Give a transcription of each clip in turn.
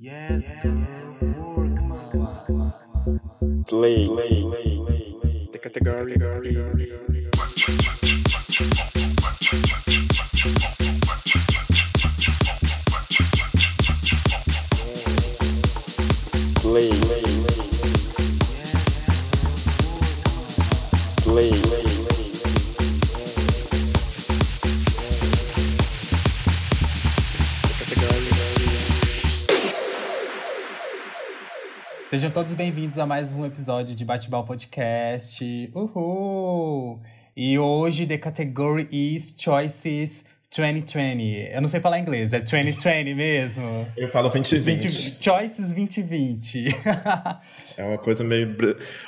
Yes, go work, mama. Play, play, play, play. The category. Todos bem-vindos a mais um episódio de Bate-Bal Podcast. Uhul! E hoje the category is Choices 2020. Eu não sei falar inglês, é 2020 mesmo? Eu falo 2020. 20, Choices 2020. É uma coisa meio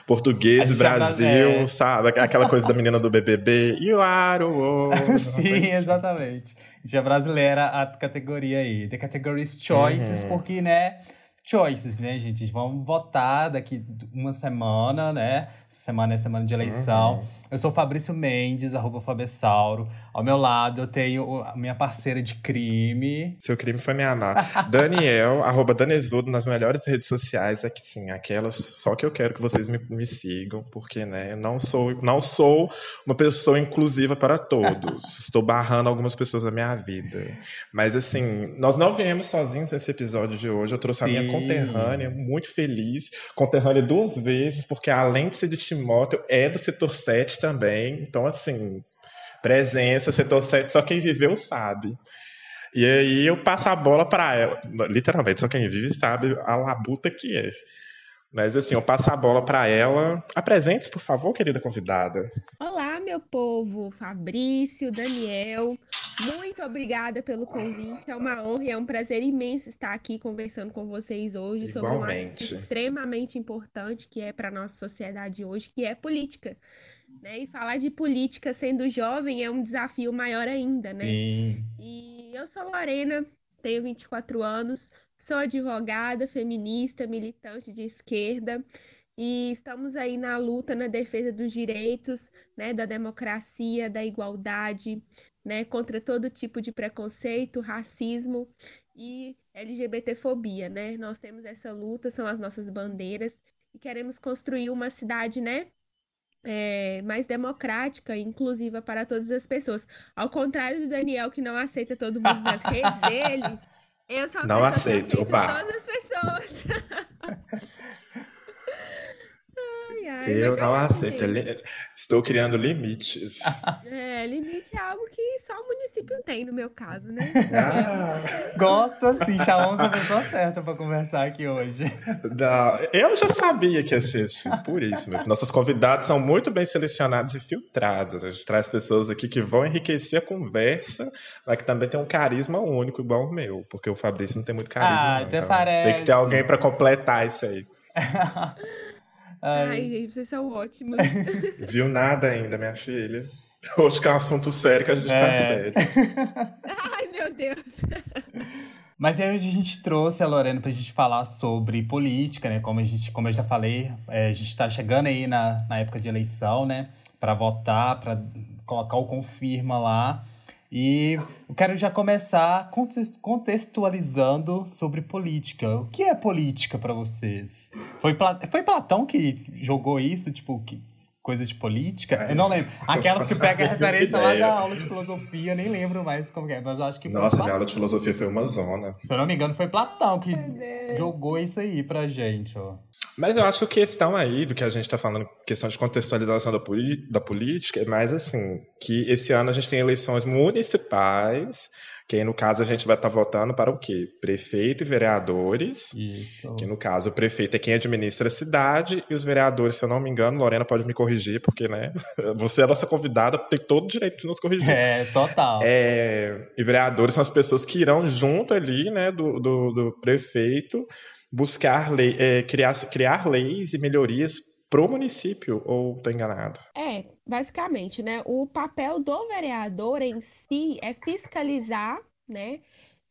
português, é Brasil, brasileiro. sabe? Aquela coisa da menina do BBB. You are o. Sim, exatamente. Já brasileira a categoria aí. The category is Choices, Uhum. porque, né? Choices, né, gente? Vamos votar daqui uma semana, né? Essa semana é semana de eleição. Uhum. Eu sou Fabrício Mendes, arroba Fabessauro. Ao meu lado eu tenho a minha parceira de crime. Seu crime foi me amar. Daniel, arroba Danezudo nas melhores redes sociais. Aqui sim, aquelas só que eu quero que vocês me, me sigam, porque, né, eu não sou, não sou uma pessoa inclusiva para todos. Estou barrando algumas pessoas da minha vida. Mas assim, nós não viemos sozinhos nesse episódio de hoje. Eu trouxe a minha Sim. Conterrânea, muito feliz. Conterrânea duas vezes, porque além de ser de Timóteo, é do setor 7 também. Então, assim, presença, setor 7, só quem viveu sabe. E aí eu passo a bola para ela. Literalmente, só quem vive sabe a labuta que é. Mas assim, eu passo a bola para ela. Apresente-se, por favor, querida convidada. Olá, meu povo, Fabrício, Daniel, muito obrigada pelo convite. É uma honra e é um prazer imenso estar aqui conversando com vocês hoje sobre um assunto Igualmente. extremamente importante que é para a nossa sociedade hoje, que é política. Né? E falar de política sendo jovem é um desafio maior ainda, né? Sim. E eu sou Lorena, tenho 24 anos, sou advogada, feminista, militante de esquerda, e estamos aí na luta na defesa dos direitos, né, da democracia, da igualdade, né, contra todo tipo de preconceito, racismo e LGBTfobia, né? Nós temos essa luta, são as nossas bandeiras, e queremos construir uma cidade, né, é, mais democrática e inclusiva para todas as pessoas. Ao contrário do Daniel, que não aceita todo mundo nas redes dele, eu sou Não aceito, que aceita opa. todas as pessoas. Ai, Eu não aceito. Li- Estou criando limites. É, limite é algo que só o município tem, no meu caso, né? Ah, Gosto assim, chamamos a pessoa certa pra conversar aqui hoje. não. Eu já sabia que ia ser assim, por isso. Meu. Nossos convidados são muito bem selecionados e filtrados. A gente traz pessoas aqui que vão enriquecer a conversa, mas que também tem um carisma único, igual o meu, porque o Fabrício não tem muito carisma. Ah, não. até Então, parece. Tem que ter alguém para completar isso aí. Ai, Ai, gente, vocês são ótimos. Viu nada ainda, minha filha. Hoje que é um assunto sério que a gente tá É. sério. Ai, meu Deus. Mas aí hoje a gente trouxe a Lorena pra gente falar sobre política, né? Como, a gente, como eu já falei, é, a gente tá chegando aí na, na época de eleição, né? Pra votar, pra colocar o confirma lá. E eu quero já começar contextualizando sobre política. O que é política pra vocês? Foi, Pla- foi Platão que jogou isso, tipo, que, coisa de política? Eu não lembro. Aquelas que pegam a referência lá da aula de filosofia, eu nem lembro mais como é, mas eu acho que foi Nossa, minha aula de filosofia foi uma zona. Se eu não me engano, foi Platão que jogou isso aí pra gente, ó. Mas eu acho que a questão aí do que a gente está falando, questão de contextualização da, da política, é mais assim, que esse ano a gente tem eleições municipais, que aí no caso a gente vai estar votando para o quê? Prefeito e vereadores. Isso. Que no caso o prefeito é quem administra a cidade e os vereadores, se eu não me engano, Lorena pode me corrigir, porque, né, você é a nossa convidada, tem todo o direito de nos corrigir. É, total. É, e vereadores são as pessoas que irão junto ali, né, do, do, do prefeito, buscar lei, é, criar, criar leis e melhorias pro município, ou tô enganado? É, basicamente, né? O papel do vereador em si é fiscalizar, né?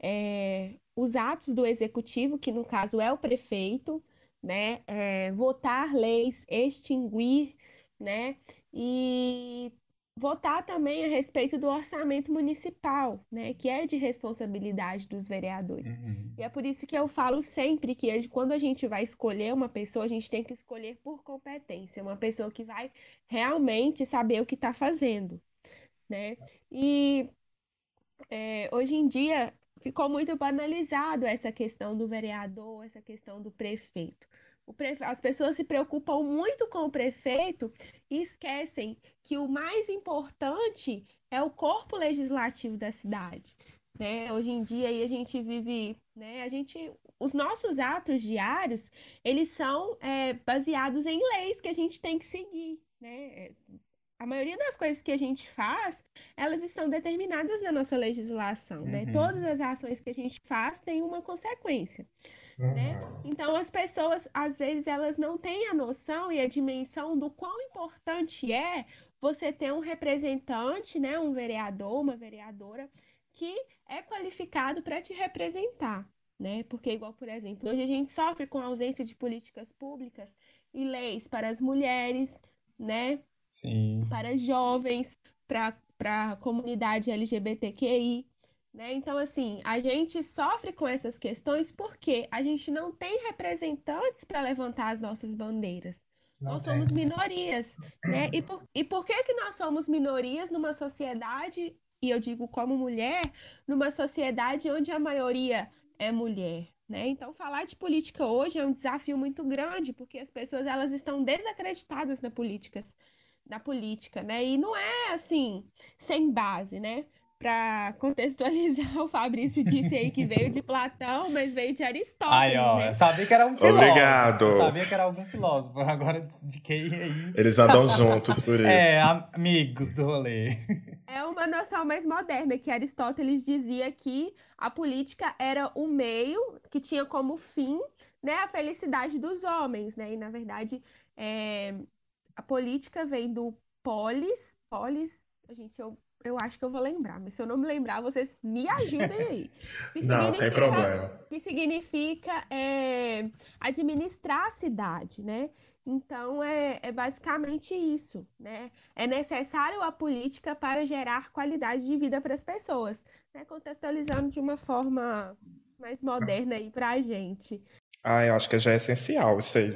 é, os atos do executivo, que no caso é o prefeito, né? é, votar leis, extinguir, né? E votar também a respeito do orçamento municipal, né, que é de responsabilidade dos vereadores. Uhum. E é por isso que eu falo sempre que quando a gente vai escolher uma pessoa, a gente tem que escolher por competência, uma pessoa que vai realmente saber o que está fazendo, né? E é, hoje em dia ficou muito banalizado essa questão do vereador, essa questão do prefeito. As pessoas se preocupam muito com o prefeito e esquecem que o mais importante é o corpo legislativo da cidade. Né? Hoje em dia aí a gente vive, né? A gente, os nossos atos diários, eles são é, baseados em leis que a gente tem que seguir, né? A maioria das coisas que a gente faz, elas estão determinadas na nossa legislação, né? Uhum. Todas as ações que a gente faz têm uma consequência, né? Então as pessoas, às vezes, elas não têm a noção e a dimensão do quão importante é você ter um representante, né? Um vereador, uma vereadora que é qualificado para te representar, né? Porque, igual, por exemplo, hoje a gente sofre com a ausência de políticas públicas e leis para as mulheres, né? Sim. para jovens, para para a comunidade LGBTQI, né? Então, assim, a gente sofre com essas questões porque a gente não tem representantes para levantar as nossas bandeiras. Não Nós tem. somos minorias, né? E por, e por que que nós somos minorias numa sociedade, e eu digo como mulher, numa sociedade onde a maioria é mulher, né? Então, falar de política hoje é um desafio muito grande, porque as pessoas elas estão desacreditadas na política, na política, né? E não é assim, sem base, né? Para contextualizar, o Fabrício disse aí que veio de Platão, mas veio de Aristóteles, Ai, ó, né? eu sabia que era um filósofo. Obrigado. Eu sabia que era algum filósofo. Agora, de quem aí? Eles andam juntos por isso. É, amigos do rolê. É uma noção mais moderna, que Aristóteles dizia que a política era o meio que tinha como fim, né, a felicidade dos homens, né? E, na verdade, é, a política vem do polis, polis, gente, eu, eu acho que eu vou lembrar, mas se eu não me lembrar, vocês me ajudem aí. Que Não, sem problema. que significa é, administrar a cidade, né? Então, é, é basicamente isso, né? É necessário a política para gerar qualidade de vida para as pessoas, né? Contextualizando de uma forma mais moderna aí para a gente. Ah, eu acho que já é essencial isso aí.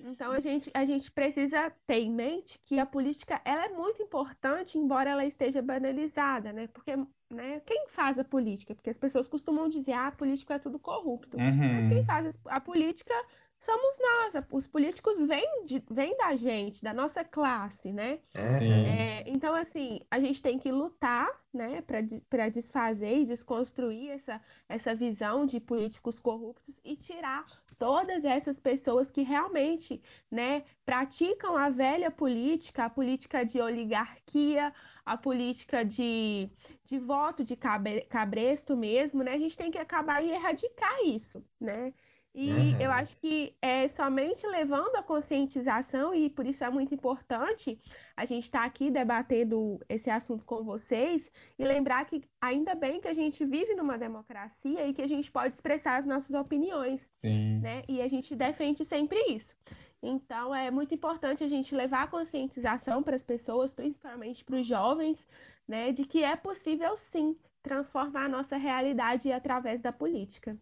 Então, a gente, a gente precisa ter em mente que a política ela é muito importante, embora ela esteja banalizada, né? Porque, né, quem faz a política? Porque as pessoas costumam dizer, ah, político é tudo corrupto. Mas quem Uhum. faz a política somos nós. Os políticos vêm, de- vêm da gente, da nossa classe, né? Sim. É, então, assim, a gente tem que lutar, né, para para desfazer e desconstruir essa, essa visão de políticos corruptos e tirar todas essas pessoas que realmente, né, praticam a velha política, a política de oligarquia, a política de, de voto de cabre- cabresto mesmo, né? A gente tem que acabar e erradicar isso, né? E Uhum. eu acho que é somente levando a conscientização, e por isso é muito importante a gente estar aqui debatendo esse assunto com vocês, e lembrar que ainda bem que a gente vive numa democracia e que a gente pode expressar as nossas opiniões, Sim. né? E a gente defende sempre isso. Então é muito importante a gente levar a conscientização para as pessoas, principalmente para os jovens, né, de que é possível sim transformar a nossa realidade através da política.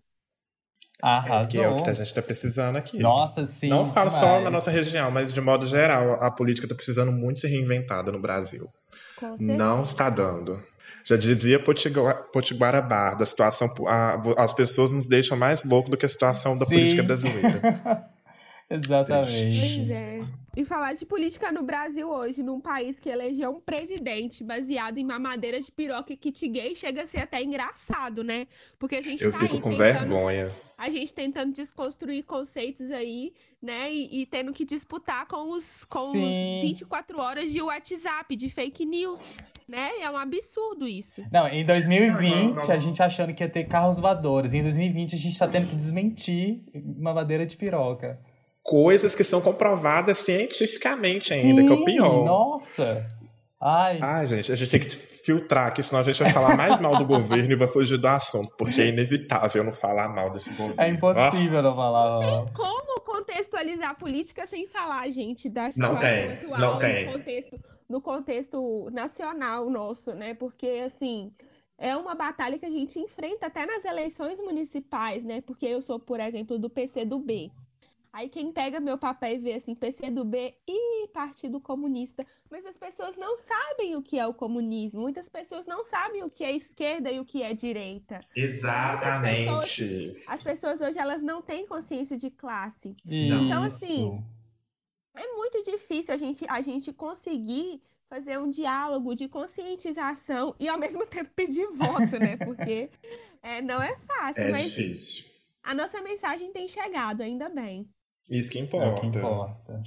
É, que é o Arrasou. que a gente tá precisando aqui. Nossa, sim. Não falo só demais. na nossa região, mas de modo geral, a política tá precisando muito ser reinventada no Brasil. Com certeza. Não está dando. Já dizia Potiguar, Potiguara Bardo, a situação, a- as pessoas nos deixam mais loucos do que a situação da Sim. política brasileira. Exatamente. Pois é. E falar de política no Brasil hoje, num país que elegeu um presidente baseado em mamadeira de piroca e kit gay, chega a ser até engraçado, né? Porque a gente Eu tá fico aí com tentando, vergonha. a gente tentando desconstruir conceitos aí, né? E, e tendo que disputar com os, com Sim. os 24 horas de WhatsApp, de fake news, né? É um absurdo isso. Não, em 2020, Nossa. a gente achando que ia ter carros voadores. Em 2020, a gente tá tendo que desmentir uma madeira de piroca. Coisas que são comprovadas cientificamente ainda, que é o Sim, pior. Nossa! Ai, Ai, gente, a gente tem que filtrar aqui, senão a gente vai falar mais mal do governo e vai fugir do assunto, porque é inevitável não falar mal desse governo. é impossível não falar. ó. Como contextualizar a política sem falar, gente, da Não situação tem, atual, não no tem. contexto no contexto nacional nosso, né? Porque, assim, é uma batalha que a gente enfrenta até nas eleições municipais, né? Porque eu sou, por exemplo, do PCdoB. Aí quem pega meu papel e vê assim, PCdoB e Partido Comunista, mas as pessoas não sabem o que é o comunismo. Muitas pessoas não sabem o que é esquerda e o que é direita. Exatamente. As pessoas hoje elas não têm consciência de classe. Isso. Então, assim, É muito difícil a gente, a gente conseguir fazer um diálogo de conscientização e ao mesmo tempo pedir voto, né? Porque é, não é fácil, É mas difícil. a nossa mensagem tem chegado, ainda bem. Isso que É o importa. que importa.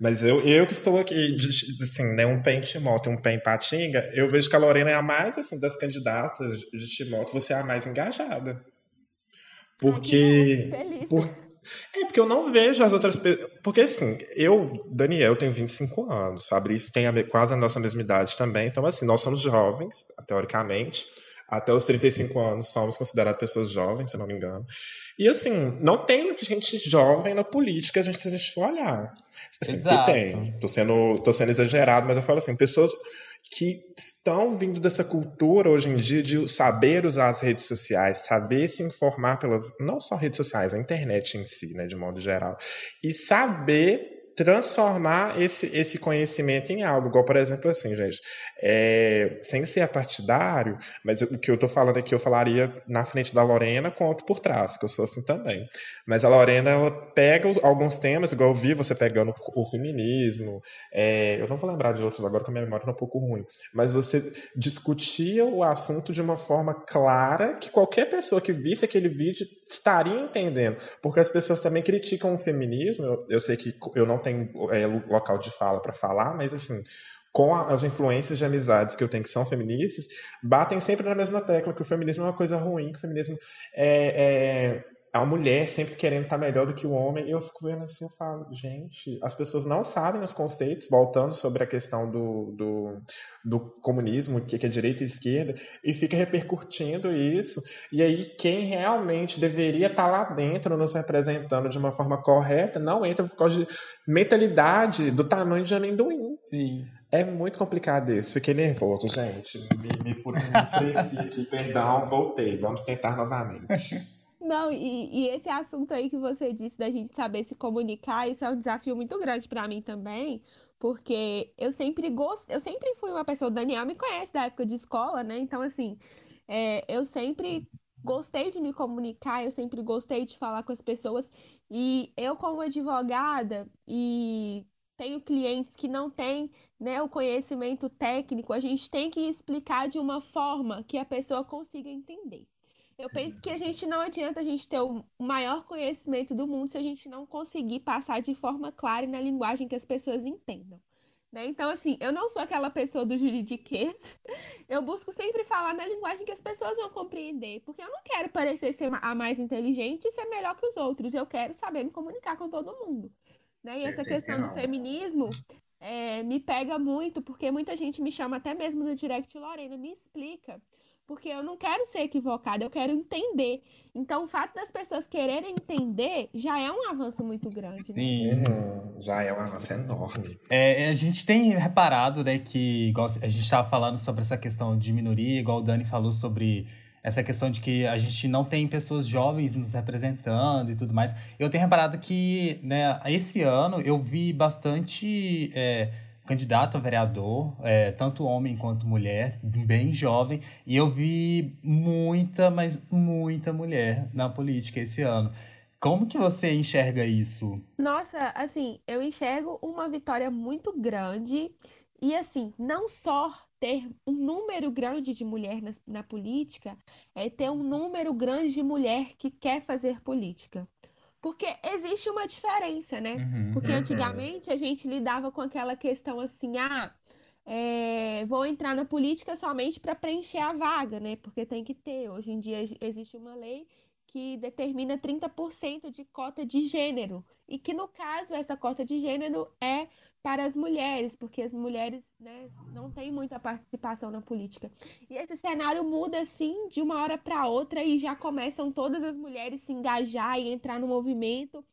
Mas eu, eu que estou aqui, assim, né, um pé em Timóteo e um pé em Patinga, eu vejo que a Lorena é a mais, assim, das candidatas de Timóteo, você é a mais engajada. Porque... Ai, por- É, porque eu não vejo as outras pessoas. Porque, assim, eu, Daniel, tenho 25 anos, Fabrício tem a quase a nossa mesma idade também. Então, assim, nós somos jovens, teoricamente. Até os 35 anos somos considerados pessoas jovens, se não me engano. E, assim, não tem gente jovem na política, a gente, se a gente for olhar. Assim, que Exato. tem. Tô sendo, tô sendo exagerado, mas eu falo assim, pessoas que estão vindo dessa cultura hoje em dia de saber usar as redes sociais, saber se informar pelas, não só redes sociais, a internet em si, né, de modo geral, e saber transformar esse, esse conhecimento em algo, igual por exemplo assim, gente, é, sem ser partidário, mas o que eu tô falando aqui eu falaria na frente da Lorena quanto por trás, que eu sou assim também. Mas a Lorena, ela pega alguns temas, igual eu vi você pegando o feminismo, é, eu não vou lembrar de outros agora, porque a minha memória é um pouco ruim, mas você discutia o assunto de uma forma clara que qualquer pessoa que visse aquele vídeo estaria entendendo. Porque as pessoas também criticam o feminismo, eu, eu sei que eu não tenho é, local de fala para falar, mas assim. Com as influências de amizades que eu tenho que são feministas, batem sempre na mesma tecla que o feminismo é uma coisa ruim, que o feminismo é, é a mulher sempre querendo estar melhor do que o homem, e eu fico vendo assim, eu falo, gente, as pessoas não sabem os conceitos, voltando sobre a questão do, do, do comunismo, o que que é direita e esquerda, e fica repercutindo isso, e aí quem realmente deveria estar lá dentro, nos representando de uma forma correta, não entra por causa de mentalidade do tamanho de amendoim. Sim. É muito complicado isso, fiquei nervoso, gente, me, me, fu- me enfureci aqui, perdão, voltei, vamos tentar novamente. Não, e, e esse assunto aí que você disse da gente saber se comunicar, isso é um desafio muito grande para mim também, porque eu sempre gosto, eu sempre fui uma pessoa, o Daniel me conhece da época de escola, né? Então, assim, é, eu sempre gostei de me comunicar, eu sempre gostei de falar com as pessoas, e eu, como advogada, e tenho clientes que não têm, né, o conhecimento técnico, a gente tem que explicar de uma forma que a pessoa consiga entender. Eu penso que a gente não adianta a gente ter o maior conhecimento do mundo se a gente não conseguir passar de forma clara e na linguagem que as pessoas entendam. Né? Então, assim, eu não sou aquela pessoa do juridiquês. Eu busco sempre falar na linguagem que as pessoas vão compreender, porque eu não quero parecer ser a mais inteligente e ser melhor que os outros. Eu quero saber me comunicar com todo mundo. Né? E essa questão do feminismo é, me pega muito, porque muita gente me chama até mesmo no direct, Lorena, me explica. Porque eu não quero ser equivocada, eu quero entender. Então, o fato das pessoas quererem entender já é um avanço muito grande, né? Sim. Uhum, já é um avanço enorme. É, a gente tem reparado, né, que igual a gente estava falando sobre essa questão de minoria, igual o Dani falou sobre essa questão de que a gente não tem pessoas jovens nos representando e tudo mais. Eu tenho reparado que, né, esse ano eu vi bastante é, candidato a vereador, é, tanto homem quanto mulher, bem jovem, e eu vi muita, mas muita mulher na política esse ano. Como que você enxerga isso? Nossa, assim, eu enxergo uma vitória muito grande e, assim, não só ter um número grande de mulher na, na política, é ter um número grande de mulher que quer fazer política. Porque existe uma diferença, né? Uhum. Porque Uhum. antigamente a gente lidava com aquela questão assim, ah, é, vou entrar na política somente para preencher a vaga, né? Porque tem que ter. Hoje em dia ex- existe uma lei que determina 30% de cota de gênero. E que, no caso, essa cota de gênero é para as mulheres, porque as mulheres, né, não têm muita participação na política. E esse cenário muda assim de uma hora para outra e já começam todas as mulheres se engajar e entrar no movimento.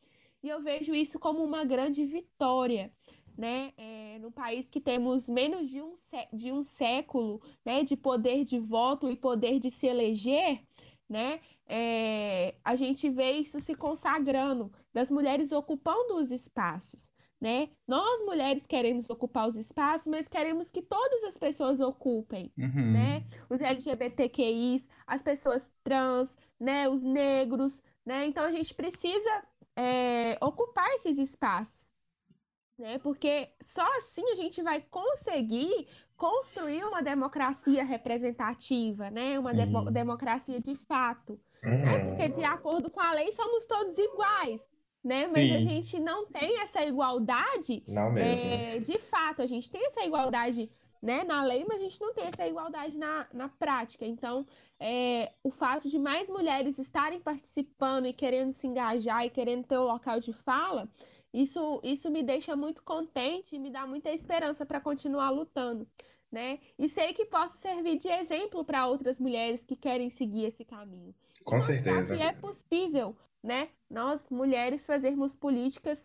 E eu vejo isso como uma grande vitória, né, é, num país que temos menos de um, de um século, né, de poder de voto e poder de se eleger, né, é, a gente vê isso se consagrando, das mulheres ocupando os espaços, né? Nós mulheres queremos ocupar os espaços, mas queremos que todas as pessoas ocupem, Uhum. né? Os LGBTQIs, as pessoas trans, né? Os negros, né? Então a gente precisa é, ocupar esses espaços, né? Porque só assim a gente vai conseguir construir uma democracia representativa, né? Uma Sim. democracia de fato, né? Uhum. Porque de acordo com a lei somos todos iguais, né? Mas a Sim. gente não tem essa igualdade Não mesmo. é, de fato, a gente tem essa igualdade, né, na lei, mas a gente não tem essa igualdade na, na prática. Então, é, o fato de mais mulheres estarem participando e querendo se engajar e querendo ter o local de fala, isso, isso me deixa muito contente e me dá muita esperança para continuar lutando, né? E sei que posso servir de exemplo para outras mulheres que querem seguir esse caminho. Com mostrar certeza. que é possível, né? Nós, mulheres, fazermos políticas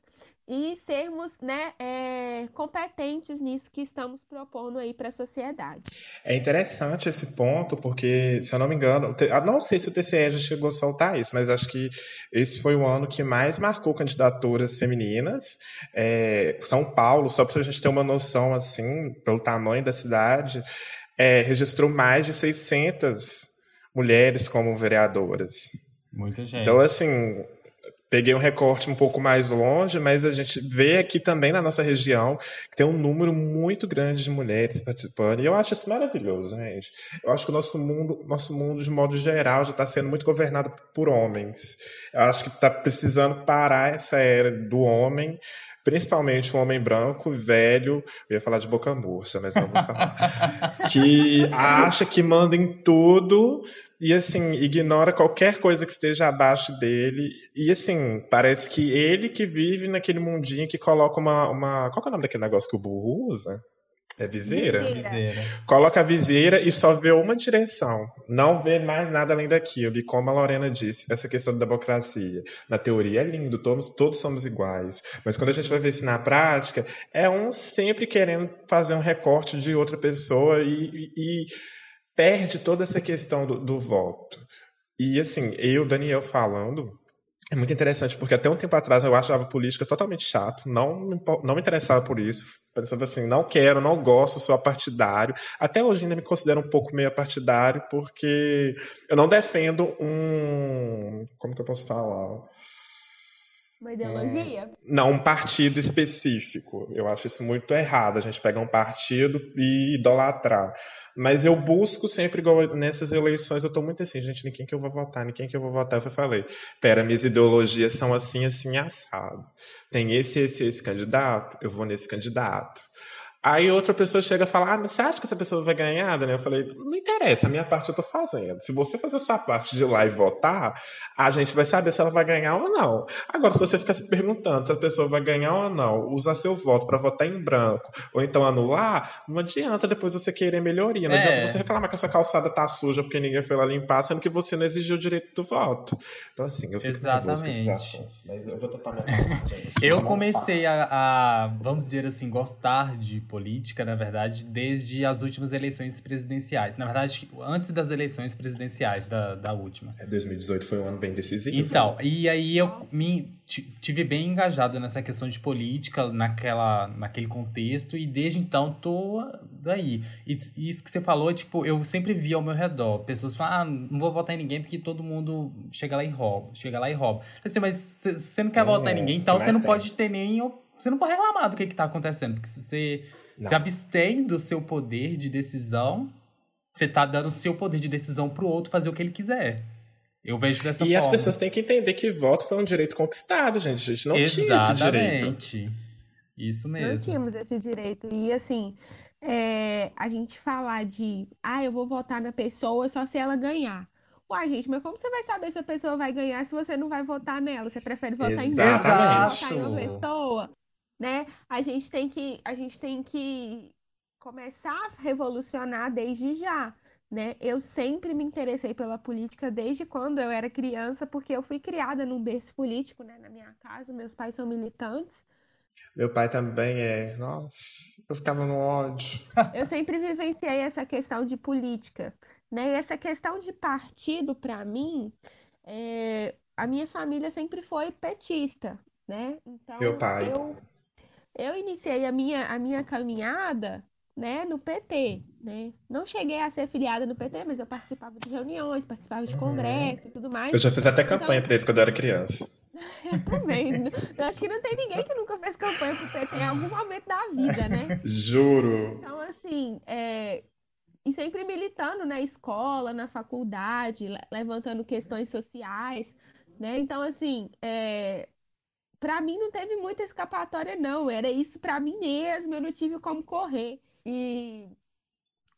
e sermos, né, é, competentes nisso que estamos propondo aí para a sociedade. É interessante esse ponto, porque, se eu não me engano, ah, não sei se o TCE já chegou a soltar isso, mas acho que esse foi o ano que mais marcou candidaturas femininas. É, São Paulo, só para a gente ter uma noção, assim, pelo tamanho da cidade, é, registrou mais de 600 mulheres como vereadoras. Muita gente. Então, assim, peguei um recorte um pouco mais longe, mas a gente vê aqui também na nossa região que tem um número muito grande de mulheres participando, e eu acho isso maravilhoso, gente. Eu acho que o nosso mundo, nosso mundo de modo geral, já está sendo muito governado por homens. Eu acho que está precisando parar essa era do homem, principalmente um homem branco, velho, eu ia falar de boca murcha, mas não vou falar, que acha que manda em tudo e assim, ignora qualquer coisa que esteja abaixo dele. E assim, parece que ele que vive naquele mundinho que coloca uma. uma... Qual que é o nome daquele negócio que o burro usa? É viseira? Viseira. Viseira. Coloca a viseira e só vê uma direção. Não vê mais nada além daquilo. E como a Lorena disse, essa questão da democracia. Na teoria é lindo, todos, todos somos iguais. Mas quando a gente vai ver isso na prática, é um sempre querendo fazer um recorte de outra pessoa e, e- e perde toda essa questão do, do voto. E assim, eu, Daniel, falando, é muito interessante, porque até um tempo atrás eu achava política totalmente chato, não me, não me interessava por isso. Pensava assim, não quero, não gosto, sou apartidário. Até hoje ainda me considero um pouco meio apartidário, porque eu não defendo um. Como que eu posso falar? Uma ideologia? Não, um partido específico. Eu acho isso muito errado, a gente pegar um partido e idolatrar. Mas eu busco sempre, igual nessas eleições, eu tô muito assim, gente, em quem que eu vou votar, em quem que eu vou votar. Eu falei, pera, minhas ideologias são assim, assim, assado. Tem esse, esse, esse candidato, eu vou nesse candidato. Aí outra pessoa chega e fala, ah, mas você acha que essa pessoa vai ganhar, Daniel? Eu falei, não interessa, a minha parte eu tô fazendo. Se você fazer a sua parte de ir lá e votar, a gente vai saber se ela vai ganhar ou não. Agora, se você ficar se perguntando se a pessoa vai ganhar ou não, usar seu voto para votar em branco, ou então anular, não adianta depois você querer melhoria. Não É. adianta você reclamar que a sua calçada tá suja porque ninguém foi lá limpar, sendo que você não exigiu o direito do voto. Então, assim, eu fico nervoso Exatamente. assuntos. Mas eu vou tentar gente. Eu comecei a, a, vamos dizer assim, gostar de política, na verdade, desde as últimas eleições presidenciais. Na verdade, antes das eleições presidenciais da, da última. É, 2018 foi um ano bem decisivo. Então, e aí eu me ti- tive bem engajado nessa questão de política, naquela, naquele contexto, e desde então tô daí. E isso que você falou, tipo, eu sempre vi ao meu redor, pessoas falam, ah, não vou votar em ninguém porque todo mundo chega lá e rouba, chega lá e rouba. Assim, mas você não quer Hum, votar em ninguém, então você não tem? pode ter nem. Você não pode reclamar do que, que tá acontecendo, porque se você Não. se abstém do seu poder de decisão, você tá dando o seu poder de decisão pro outro fazer o que ele quiser. Eu vejo dessa E forma. as pessoas têm que entender que voto foi um direito conquistado, gente. A gente não tinha esse direito. Exatamente. Isso Não mesmo. tínhamos esse direito. E assim, é, a gente falar de, ah, eu vou votar na pessoa só se ela ganhar. Uai, gente, mas como você vai saber se a pessoa vai ganhar se você não vai votar nela? Você prefere votar em mim, Exatamente. votar em uma pessoa, né? A gente tem que, a gente tem que começar a revolucionar desde já, né? Eu sempre me interessei pela política desde quando eu era criança, porque eu fui criada num berço político, né? Na minha casa, meus pais são militantes. Meu pai também é. Nossa, eu ficava no ódio. Eu sempre vivenciei essa questão de política, né? E essa questão de partido, para mim, é, a minha família sempre foi petista, né? Então, Meu pai. eu, eu iniciei a minha, a minha caminhada, né, no PT, né? Não cheguei a ser filiada no PT, mas eu participava de reuniões, participava de Uhum. congresso e tudo mais. Eu já fiz até Então, campanha pra isso quando eu era criança. eu também. Eu acho que não tem ninguém que nunca fez campanha pro PT em algum momento da vida, né? Juro. Então, assim, é, e sempre militando na escola, na faculdade, le- levantando questões sociais, né? Então, assim, é, para mim não teve muita escapatória, não. Era isso para mim mesmo, eu não tive como correr. E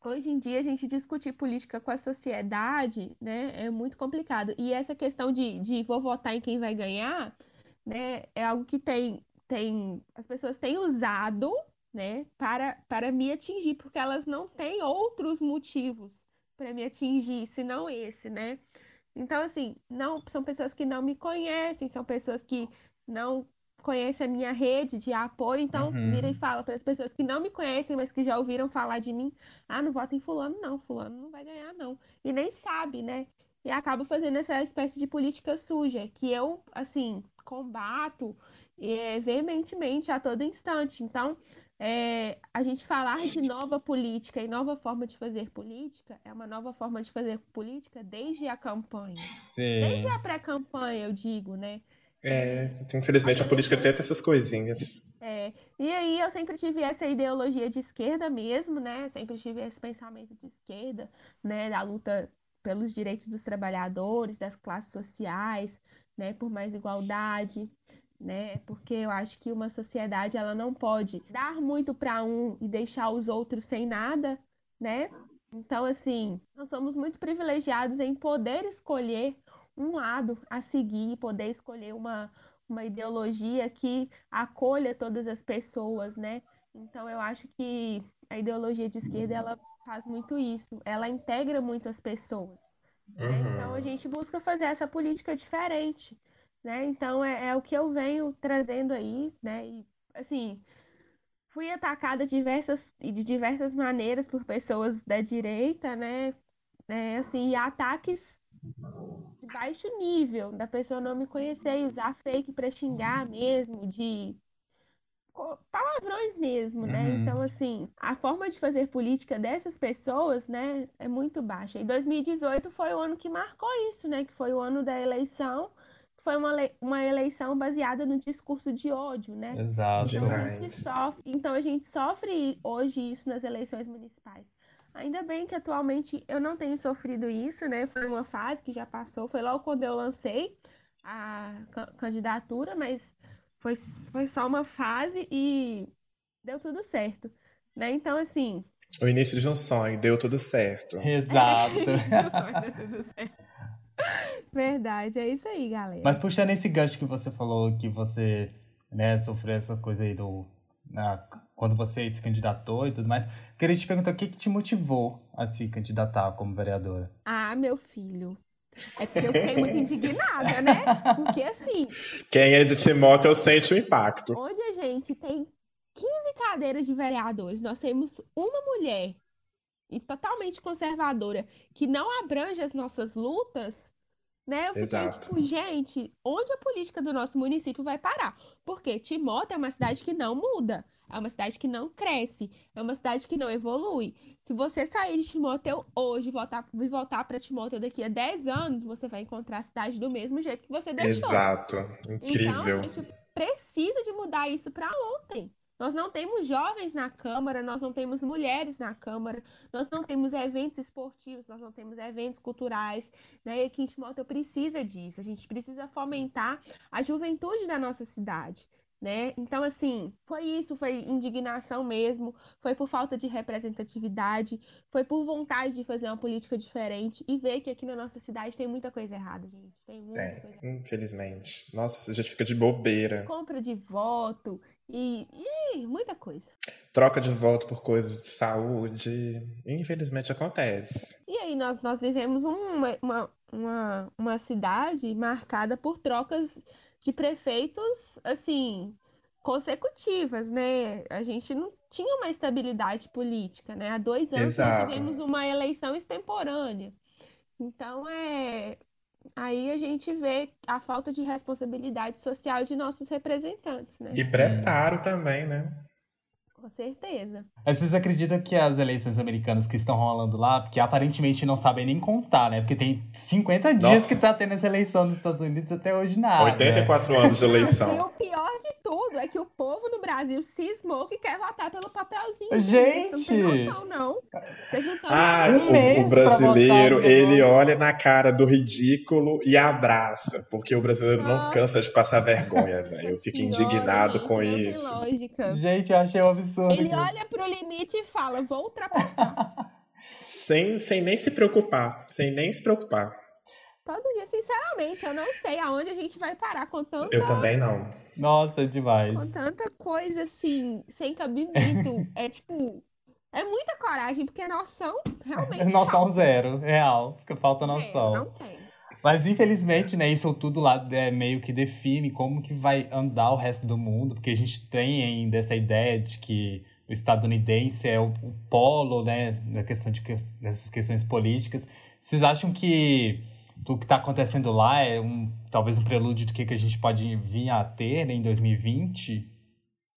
hoje em dia a gente discutir política com a sociedade, né, é muito complicado. E essa questão de, de vou votar em quem vai ganhar, né, é algo que tem, tem, as pessoas têm usado, né, para, para me atingir, porque elas não têm outros motivos para me atingir, senão esse, né? Então, assim, não, são pessoas que não me conhecem, são pessoas que não conhecem a minha rede de apoio, então Uhum. vira e fala para as pessoas que não me conhecem, mas que já ouviram falar de mim, ah, não vota em fulano, não, fulano não vai ganhar, não. E nem sabe, né? E acaba fazendo essa espécie de política suja, que eu, assim, combato eh, veementemente a todo instante. Então, é, a gente falar de nova política e nova forma de fazer política é uma nova forma de fazer política desde a campanha. Desde Sim. a pré-campanha, eu digo, né? É, infelizmente a política tem essas coisinhas. É, e aí eu sempre tive essa ideologia de esquerda mesmo, né? Sempre tive esse pensamento de esquerda, né? Da luta pelos direitos dos trabalhadores, das classes sociais, né? Por mais igualdade, né? Porque eu acho que uma sociedade ela não pode dar muito para um e deixar os outros sem nada, né? Então, assim, nós somos muito privilegiados em poder escolher um lado a seguir, poder escolher uma, uma ideologia que acolha todas as pessoas, né? Então, eu acho que a ideologia de esquerda, ela faz muito isso, ela integra muito as pessoas, né? Então, a Uhum. gente busca fazer essa política diferente, né? Então, é, é o que eu venho trazendo aí, né? E, assim, fui atacada diversas, de diversas maneiras por pessoas da direita, né? É, assim, e ataques de baixo nível, da pessoa não me conhecer e usar fake para xingar mesmo, de palavrões mesmo, né? Uhum. Então, assim, a forma de fazer política dessas pessoas, né, é muito baixa. E 2018 foi o ano que marcou isso, né? Que foi o ano da eleição, que foi uma, uma eleição baseada no discurso de ódio, né? Exato. Então a gente sofre, então a gente sofre hoje isso nas eleições municipais. Ainda bem que atualmente eu não tenho sofrido isso, né? Foi uma fase que já passou, foi logo quando eu lancei a ca- candidatura, mas foi, foi só uma fase e deu tudo certo, né? Então, assim, O início de um sonho, deu tudo certo. Exato. deu tudo certo. Verdade, é isso aí, galera. Mas puxando esse gancho que você falou que você, né, sofreu essa coisa aí do. Na- quando você se candidatou e tudo mais, queria te perguntar o que, que te motivou a se candidatar como vereadora? Ah, meu filho. É porque eu fiquei muito indignada, né? Porque assim, Quem é de Timóteo sente o impacto. onde a gente tem 15 cadeiras de vereadores, nós temos uma mulher e totalmente conservadora que não abrange as nossas lutas, né? Eu fiquei Exato. tipo, gente, onde a política do nosso município vai parar? Porque Timóteo é uma cidade que não muda, é uma cidade que não cresce, é uma cidade que não evolui. Se você sair de Timóteo hoje e voltar, e voltar para Timóteo daqui a 10 anos, você vai encontrar a cidade do mesmo jeito que você deixou. Exato. Então, Incrível. a gente precisa de mudar isso para ontem. Nós não temos jovens na Câmara, nós não temos mulheres na Câmara, nós não temos eventos esportivos, nós não temos eventos culturais, né? E aqui em Timóteo precisa disso. A gente precisa fomentar a juventude da nossa cidade, né? Então, assim, foi isso, foi indignação mesmo, foi por falta de representatividade, foi por vontade de fazer uma política diferente e ver que aqui na nossa cidade tem muita coisa errada, gente. Tem muita É, coisa infelizmente. Nossa, a gente fica de bobeira. compra de voto e, e muita coisa. Troca de voto por coisas de saúde. Infelizmente acontece. E aí nós, nós vivemos uma, uma, uma, uma cidade marcada por trocas de prefeitos, assim, consecutivas, né? A gente não tinha uma estabilidade política, né? Há dois anos nós Exato. tivemos uma eleição extemporânea. Então, é... aí a gente vê a falta de responsabilidade social de nossos representantes, né? E preparo também, né? Com certeza. Mas Vocês acreditam que as eleições americanas que estão rolando lá, porque aparentemente não sabem nem contar, né? Porque tem 50 dias Nossa. que tá tendo essa eleição nos Estados Unidos até hoje nada. 84 anos de E eleição. o pior de tudo é que o povo no Brasil cismou que quer votar pelo papelzinho. Gente! Vocês não noção, não. Vocês não estão Ah, o- o, brasileiro, ele olha na cara do ridículo e abraça, porque o brasileiro não cansa de passar vergonha, velho. Eu fico indignado com tem isso. lógica. Gente, eu achei um absurdo. Ele aquilo. olha pro limite e fala, vou ultrapassar. Sem, sem nem se preocupar, sem nem se preocupar. Todo dia, sinceramente, eu não sei aonde a gente vai parar com tanta, Eu também não. Nossa, demais. com tanta coisa assim, sem cabimento. É tipo, é muita coragem, porque noção realmente Noção falta. zero, real. Fica falta É, noção. não tem. Mas infelizmente, né, isso tudo lá é, meio que define como que vai andar o resto do mundo, porque a gente tem ainda essa ideia de que o estadunidense é o, o polo, né, da questão de que- dessas questões políticas. Vocês acham que o que está acontecendo lá é um talvez um prelúdio do que, que a gente pode vir a ter né, em 2020?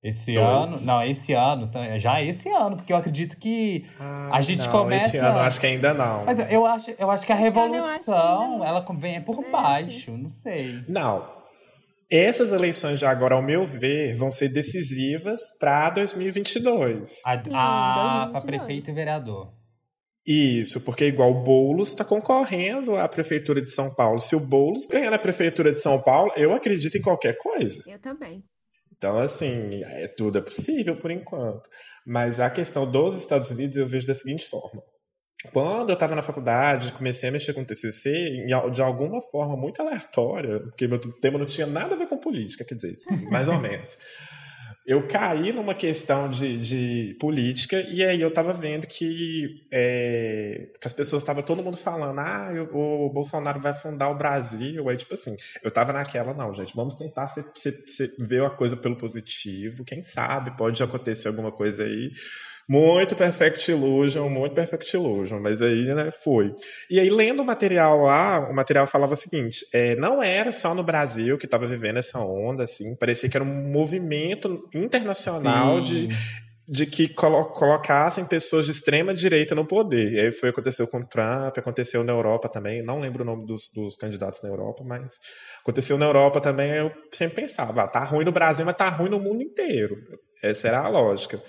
Esse Dois. ano? Não, esse ano, já esse ano, porque eu acredito que A gente não, começa- Esse ano acho que ainda não. Mas eu- eu acho, eu acho que a revolução, ela vem por É, baixo, não sei. Não. Essas eleições de agora, ao meu ver, vão ser decisivas para 2022. A, Sim, a, 2022. pra prefeito e vereador. Isso, porque igual o Boulos está concorrendo à prefeitura de São Paulo. Se o Boulos ganhar na prefeitura de São Paulo, eu acredito em qualquer coisa. Eu também. Então, assim, é, tudo é possível por enquanto. Mas a questão dos Estados Unidos eu vejo da seguinte forma. Quando eu estava na faculdade, comecei a mexer com TCC, em al- de alguma forma muito aleatória, porque meu tema não tinha nada a ver com política, quer dizer, mais ou menos. Eu caí numa questão de, de política e aí eu estava vendo que, é, que as pessoas estavam todo mundo falando, ah, eu- o Bolsonaro vai fundar o Brasil. Aí, tipo assim, eu tava naquela, não, gente, vamos tentar ser- ser- ser- ver a coisa pelo positivo. Quem sabe pode acontecer alguma coisa aí. Muito Perfect Illusion, muito Perfect Illusion, mas aí, né, foi. E aí, lendo o material lá, o material falava o seguinte: é, não era só no Brasil que estava vivendo essa onda, assim, parecia que era um movimento internacional de, Sim. de que colo- colocassem pessoas de extrema direita no poder. E aí foi aconteceu com o Trump, aconteceu na Europa também. Não lembro o nome dos, dos candidatos na Europa, mas aconteceu na Europa também. Eu sempre pensava, ah, tá ruim no Brasil, mas tá ruim no mundo inteiro. Essa era a lógica.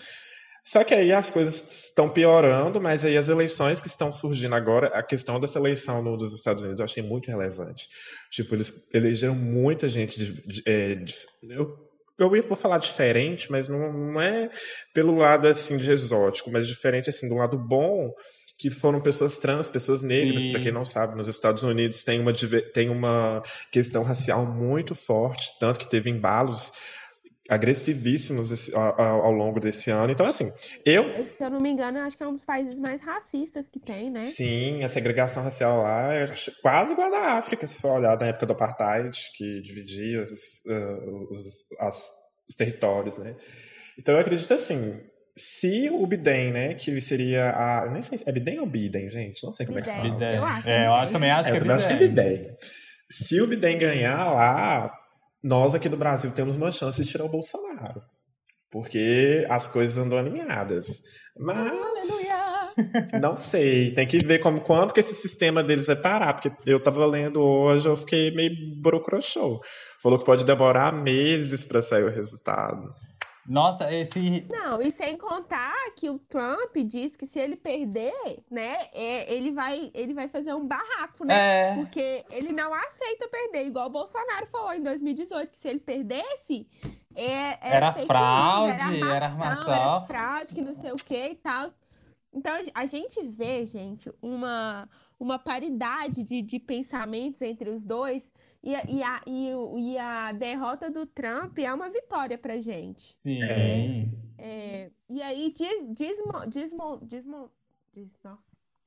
Só que aí as coisas estão piorando, mas aí as eleições que estão surgindo agora, a questão dessa eleição no, dos Estados Unidos eu achei muito relevante. Tipo, eles elegeram muita gente de, de- é, de- eu, eu vou falar diferente, mas não, não é pelo lado assim de exótico, mas diferente assim do lado bom, que foram pessoas trans, pessoas negras, para quem não sabe, nos Estados Unidos tem uma tem uma questão racial muito forte, tanto que teve embalos agressivíssimos esse- ao, ao- longo desse ano. Então, assim, eu. Se eu não me engano, eu acho que é um dos países mais racistas que tem, né? Sim, a segregação racial lá é quase igual a da África, se for olhar na época do Apartheid, que dividia os, eh, os- as- os territórios, né? Então, eu acredito assim. Se o Biden, né, que seria a. Eu nem sei se é Biden ou Biden, gente? Não sei como é que Biden. fala. Bidé. Eu acho é, é eu acho, Bidé. também acho É, que eu é também acho que é. Biden. Se o Biden ganhar lá, nós aqui do Brasil temos uma chance de tirar o Bolsonaro. Porque as coisas andam alinhadas. Mas Aleluia! não sei, tem que ver como, quanto que esse sistema deles vai parar. Porque eu tava lendo hoje, eu fiquei meio brocrochô. Falou que pode demorar meses para sair o resultado. Nossa, esse. Não, e sem contar que o Trump diz que se ele perder, né, é, ele vai, ele vai fazer um barraco, né? É. Porque ele não aceita perder, igual o Bolsonaro falou em 2018, que se ele perdesse, é, Era fake fraude, news, era armação, armação. era fraude, que não sei o que e tal. Então a gente vê, gente, uma, uma paridade de, de pensamentos entre os dois. E a, e, a, e, o- e a derrota do Trump é uma vitória pra gente. Sim. É. É, e aí diz, desmo, desmo, desmo, des- não,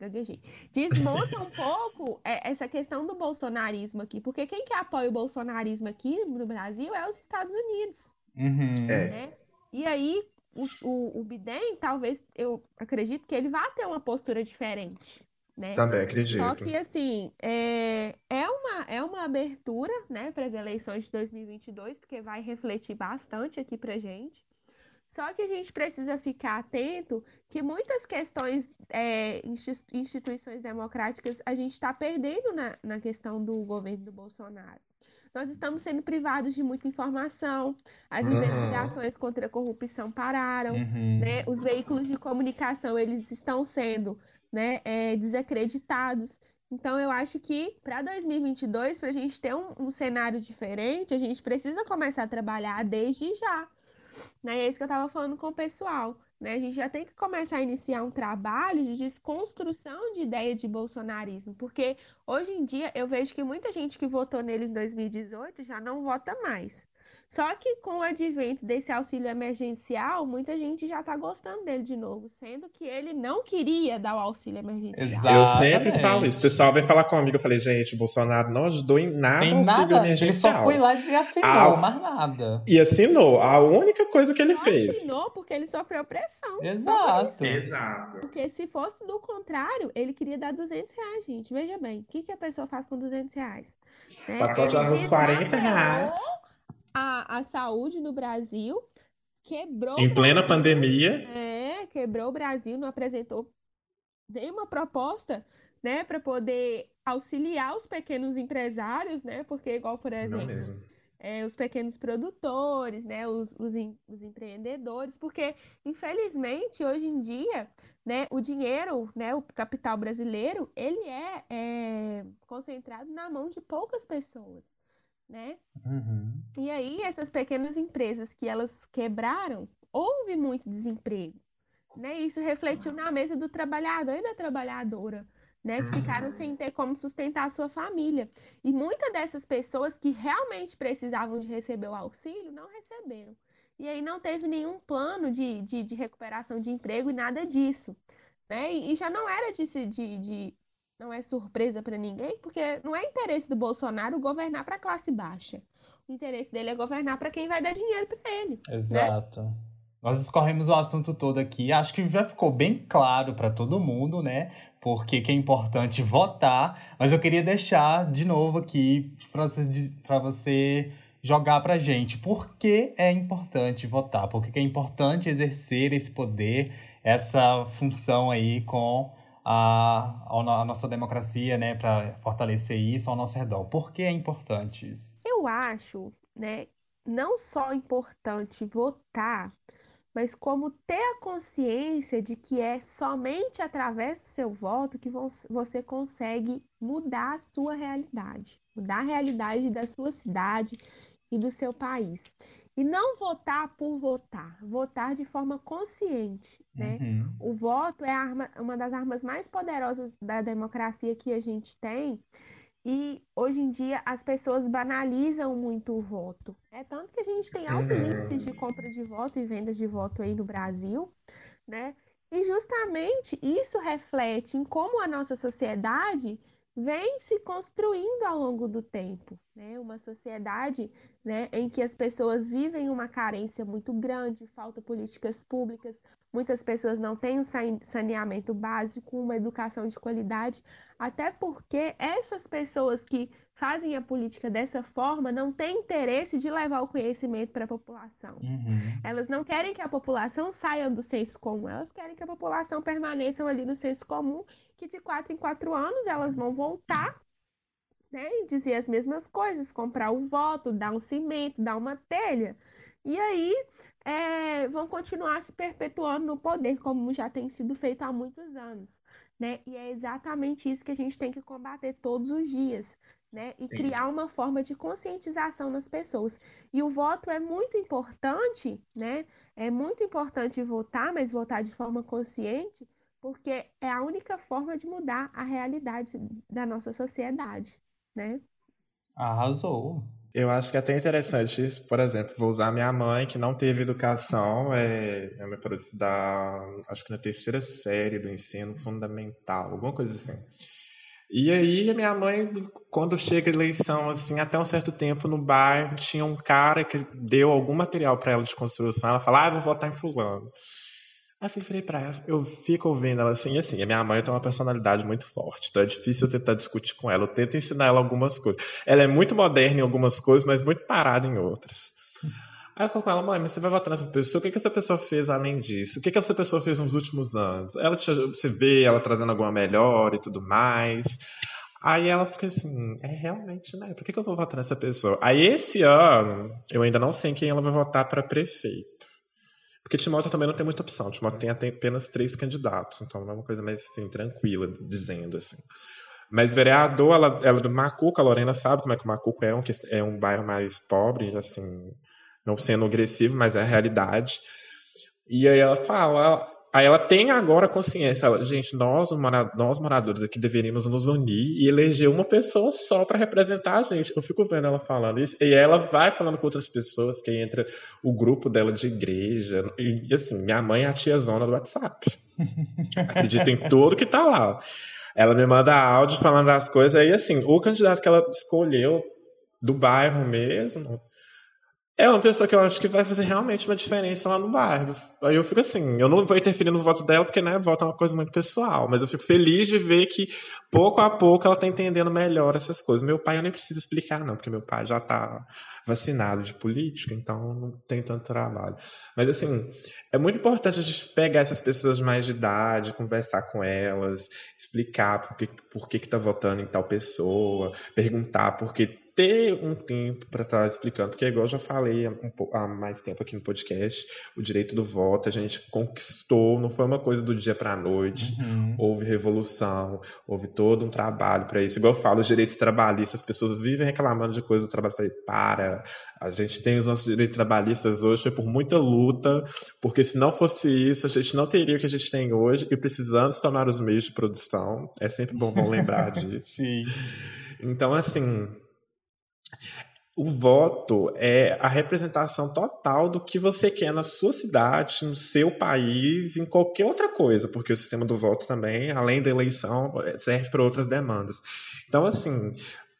gaguejei. desmonta um pouco é, essa questão do bolsonarismo aqui, porque quem que apoia o bolsonarismo aqui no Brasil é os Estados Unidos. Uhum. É. né? E aí, o, o, o Biden, talvez, eu acredito que ele vá ter uma postura diferente, né? Também acredito. Só que, assim, é, é uma, é uma abertura, né, para as eleições de 2022, porque vai refletir bastante aqui pra gente. Só que a gente precisa ficar atento que muitas questões, é, insti- instituições democráticas, a gente está perdendo na, na questão do governo do Bolsonaro. Nós estamos sendo privados de muita informação, as Uhum. investigações contra a corrupção pararam, Uhum. né? Os veículos de comunicação, eles estão sendo, né, é, desacreditados. Então, eu acho que para 2022, para a gente ter um, um cenário diferente, a gente precisa começar a trabalhar desde já. Né? É isso que eu estava falando com o pessoal. Né? A gente já tem que começar a iniciar um trabalho de desconstrução de ideia de bolsonarismo, porque hoje em dia eu vejo que muita gente que votou nele em 2018 já não vota mais. Só que com o advento desse auxílio emergencial, muita gente já está gostando dele de novo, sendo que ele não queria dar o auxílio emergencial. Exato. Eu sempre Exatamente. falo isso. O pessoal vem falar comigo. Eu falei, gente, o Bolsonaro não ajudou em nada ao auxílio nada, ele emergencial. só foi lá e assinou, Ah, mais nada. E assinou. A única coisa que ele Só fez. assinou porque ele sofreu pressão. Exato. Exato. Porque se fosse do contrário, ele queria dar 200 reais, gente. Veja bem, o que, que a pessoa faz com 200 reais? Né? Pacote de arroz, 40 reais. A, a saúde no Brasil, quebrou. Em plena Brasil. pandemia. É, quebrou o Brasil, não apresentou nenhuma proposta, né, para poder auxiliar os pequenos empresários, né? Porque, igual, por exemplo, é, os pequenos produtores, né, os, os, em- os empreendedores, porque, infelizmente, hoje em dia, né, o dinheiro, né, o capital brasileiro, ele é, é concentrado na mão de poucas pessoas, né? Uhum. E aí, essas pequenas empresas que elas quebraram, houve muito desemprego, né? Isso refletiu na mesa do trabalhador e da trabalhadora, né? Que ficaram sem ter como sustentar a sua família. E muitas dessas pessoas que realmente precisavam de receber o auxílio, não receberam. E aí não teve nenhum plano de, de, de recuperação de emprego e nada disso, né? E, e já não era de, se- de, de não é surpresa para ninguém, porque não é interesse do Bolsonaro governar para a classe baixa. O interesse dele é governar para quem vai dar dinheiro para ele. Exato. Nós escorremos o assunto todo aqui. Acho que já ficou bem claro para todo mundo, né? Porque que é importante votar. Mas eu queria deixar de novo aqui para você, você jogar pra gente. Por que é importante votar? Por que é importante exercer esse poder, essa função aí com a, a no- a nossa democracia, né? Para fortalecer isso ao nosso redor. Por que é importante isso? Eu acho, né, não só importante votar, mas como ter a consciência de que é somente através do seu voto que vo- você consegue mudar a sua realidade, mudar a realidade da sua cidade e do seu país. E não votar por votar, votar de forma consciente, né? Uhum. O voto é arma- uma das armas mais poderosas da democracia que a gente tem. E hoje em dia as pessoas banalizam muito o voto. É tanto que a gente tem altos Uhum. índices de compra de voto e venda de voto aí no Brasil, né? E justamente isso reflete em como a nossa sociedade vem se construindo ao longo do tempo, né? Uma sociedade, né, em que as pessoas vivem uma carência muito grande, falta políticas públicas, muitas pessoas não têm um sane- saneamento básico, uma educação de qualidade, até porque essas pessoas que fazem a política dessa forma não têm interesse de levar o conhecimento para a população. Uhum. Elas não querem que a população saia do senso comum, elas querem que a população permaneça ali no senso comum, que de quatro em quatro anos elas vão voltar, né, e dizer as mesmas coisas, comprar o voto, dar um cimento, dar uma telha, e aí é, vão continuar se perpetuando no poder, como já tem sido feito há muitos anos, né? E é exatamente isso que a gente tem que combater todos os dias, né? E criar uma forma de conscientização nas pessoas. E o voto é muito importante, né? É muito importante votar, mas votar de forma consciente, porque é a única forma de mudar a realidade da nossa sociedade, né? Arrasou. Eu acho que é até interessante, por exemplo, vou usar minha mãe, que não teve educação, é, é uma estudar, acho que na terceira série do ensino fundamental, alguma coisa assim. E aí, a minha mãe, quando chega a eleição, assim, até um certo tempo no bairro, tinha um cara que deu algum material para ela de construção. Ela fala, ah, vou votar em fulano. Aí eu falei pra ela, eu fico ouvindo ela assim, e assim, a minha mãe tem uma personalidade muito forte, então é difícil eu tentar discutir com ela, eu tento ensinar ela algumas coisas. Ela é muito moderna em algumas coisas, mas muito parada em outras. Aí eu falo com ela, mãe, mas você vai votar nessa pessoa, o que, que essa pessoa fez além disso? O que, que essa pessoa fez nos últimos anos? Ela te, você vê ela trazendo alguma melhor e tudo mais. Aí ela fica assim, é realmente, né? Por que, que eu vou votar nessa pessoa? Aí esse ano, eu ainda não sei quem ela vai votar para prefeito. Porque Timóteo também não tem muita opção. Timóteo tem apenas três candidatos, então é uma coisa mais assim, tranquila, dizendo assim. Mas vereador, ela, ela é do Macuco, a Lorena sabe como é que o Macuco é um, é um bairro mais pobre, assim, não sendo agressivo, mas é a realidade. E aí ela fala, Aí ela tem agora consciência, ela, gente, nós, nós moradores aqui deveríamos nos unir e eleger uma pessoa só para representar a gente. Eu fico vendo ela falando isso e ela vai falando com outras pessoas que entra o grupo dela de igreja e assim, minha mãe é a tia zona do WhatsApp. Acredita em tudo que tá lá. Ela me manda áudio falando as coisas aí assim, o candidato que ela escolheu do bairro mesmo, é uma pessoa que eu acho que vai fazer realmente uma diferença lá no bairro. Aí eu fico assim, eu não vou interferir no voto dela, porque, né, voto é uma coisa muito pessoal. Mas eu fico feliz de ver que, pouco a pouco, ela tá entendendo melhor essas coisas. Meu pai eu nem preciso explicar, não, porque meu pai já tá vacinado de política, então não tem tanto trabalho. Mas, assim, é muito importante a gente pegar essas pessoas mais de idade, conversar com elas, explicar por que, por que, que tá votando em tal pessoa, perguntar por que ter um tempo para estar tá explicando, porque igual eu já falei há, um, há, mais tempo aqui no podcast, o direito do voto a gente conquistou, não foi uma coisa do dia para a noite, uhum. houve revolução, houve todo um trabalho para isso. Igual eu falo, os direitos trabalhistas, as pessoas vivem reclamando de coisa do trabalho, eu falei, para, a gente tem os nossos direitos trabalhistas hoje, foi por muita luta, porque se não fosse isso, a gente não teria o que a gente tem hoje e precisamos tomar os meios de produção, é sempre bom, bom lembrar disso. Sim. Então, assim, o voto é a representação total do que você quer na sua cidade, no seu país, em qualquer outra coisa, porque o sistema do voto também, além da eleição, serve para outras demandas. Então, assim,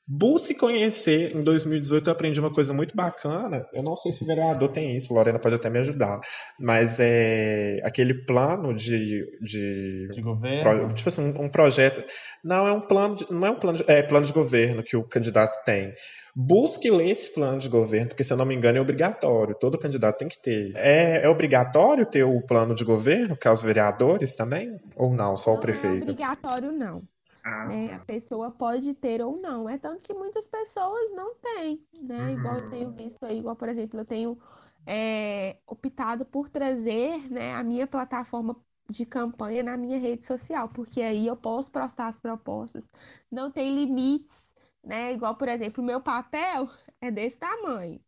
busque conhecer. Em 2018 eu aprendi uma coisa muito bacana. Eu não sei se o vereador tem isso, Lorena pode até me ajudar, mas é aquele plano de. De, de governo? Pro, tipo assim, um, um, projeto. Não, é um plano. De, não é um plano de, é plano de governo que o candidato tem. Busque ler esse plano de governo, porque se eu não me engano é obrigatório, todo candidato tem que ter. É, é obrigatório ter o plano de governo, que é os vereadores também? Ou não, só não o prefeito? Não é obrigatório, não. Ah, né? A pessoa pode ter ou não. É tanto que muitas pessoas não têm, né? Uhum. Igual eu tenho visto aí, igual, por exemplo, eu tenho é, optado por trazer né, a minha plataforma de campanha na minha rede social, porque aí eu posso postar as propostas, não tem limites né? Igual, por exemplo, o meu papel é desse tamanho.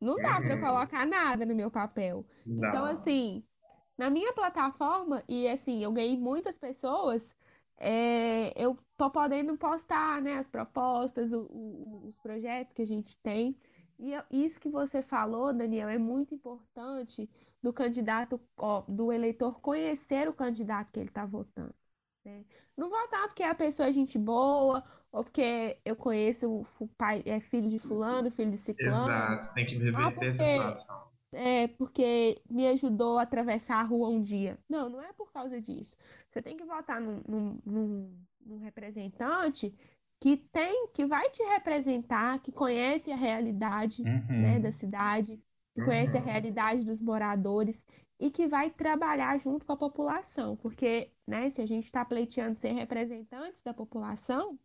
Não dá para uhum. colocar nada no meu papel. Então, não. Então, assim, na minha plataforma, e assim, eu ganhei muitas pessoas, é, eu tô podendo postar, né, as propostas, o, o, os projetos que a gente tem. E isso que você falou, Daniel, é muito importante do candidato, do eleitor conhecer o candidato que ele está votando. Né? Não votar porque a pessoa é gente boa, ou porque eu conheço o pai, é filho de fulano, filho de ciclano. Exato, tem que reverter ah, essa situação. É, porque me ajudou a atravessar a rua um dia. Não, não é por causa disso. Você tem que votar num, num, num, num representante que tem, que vai te representar, que conhece a realidade né, uhum. né, da cidade, que uhum. conhece a uhum. realidade dos moradores e que vai trabalhar junto com a população, porque né, se a gente está pleiteando ser representantes da população,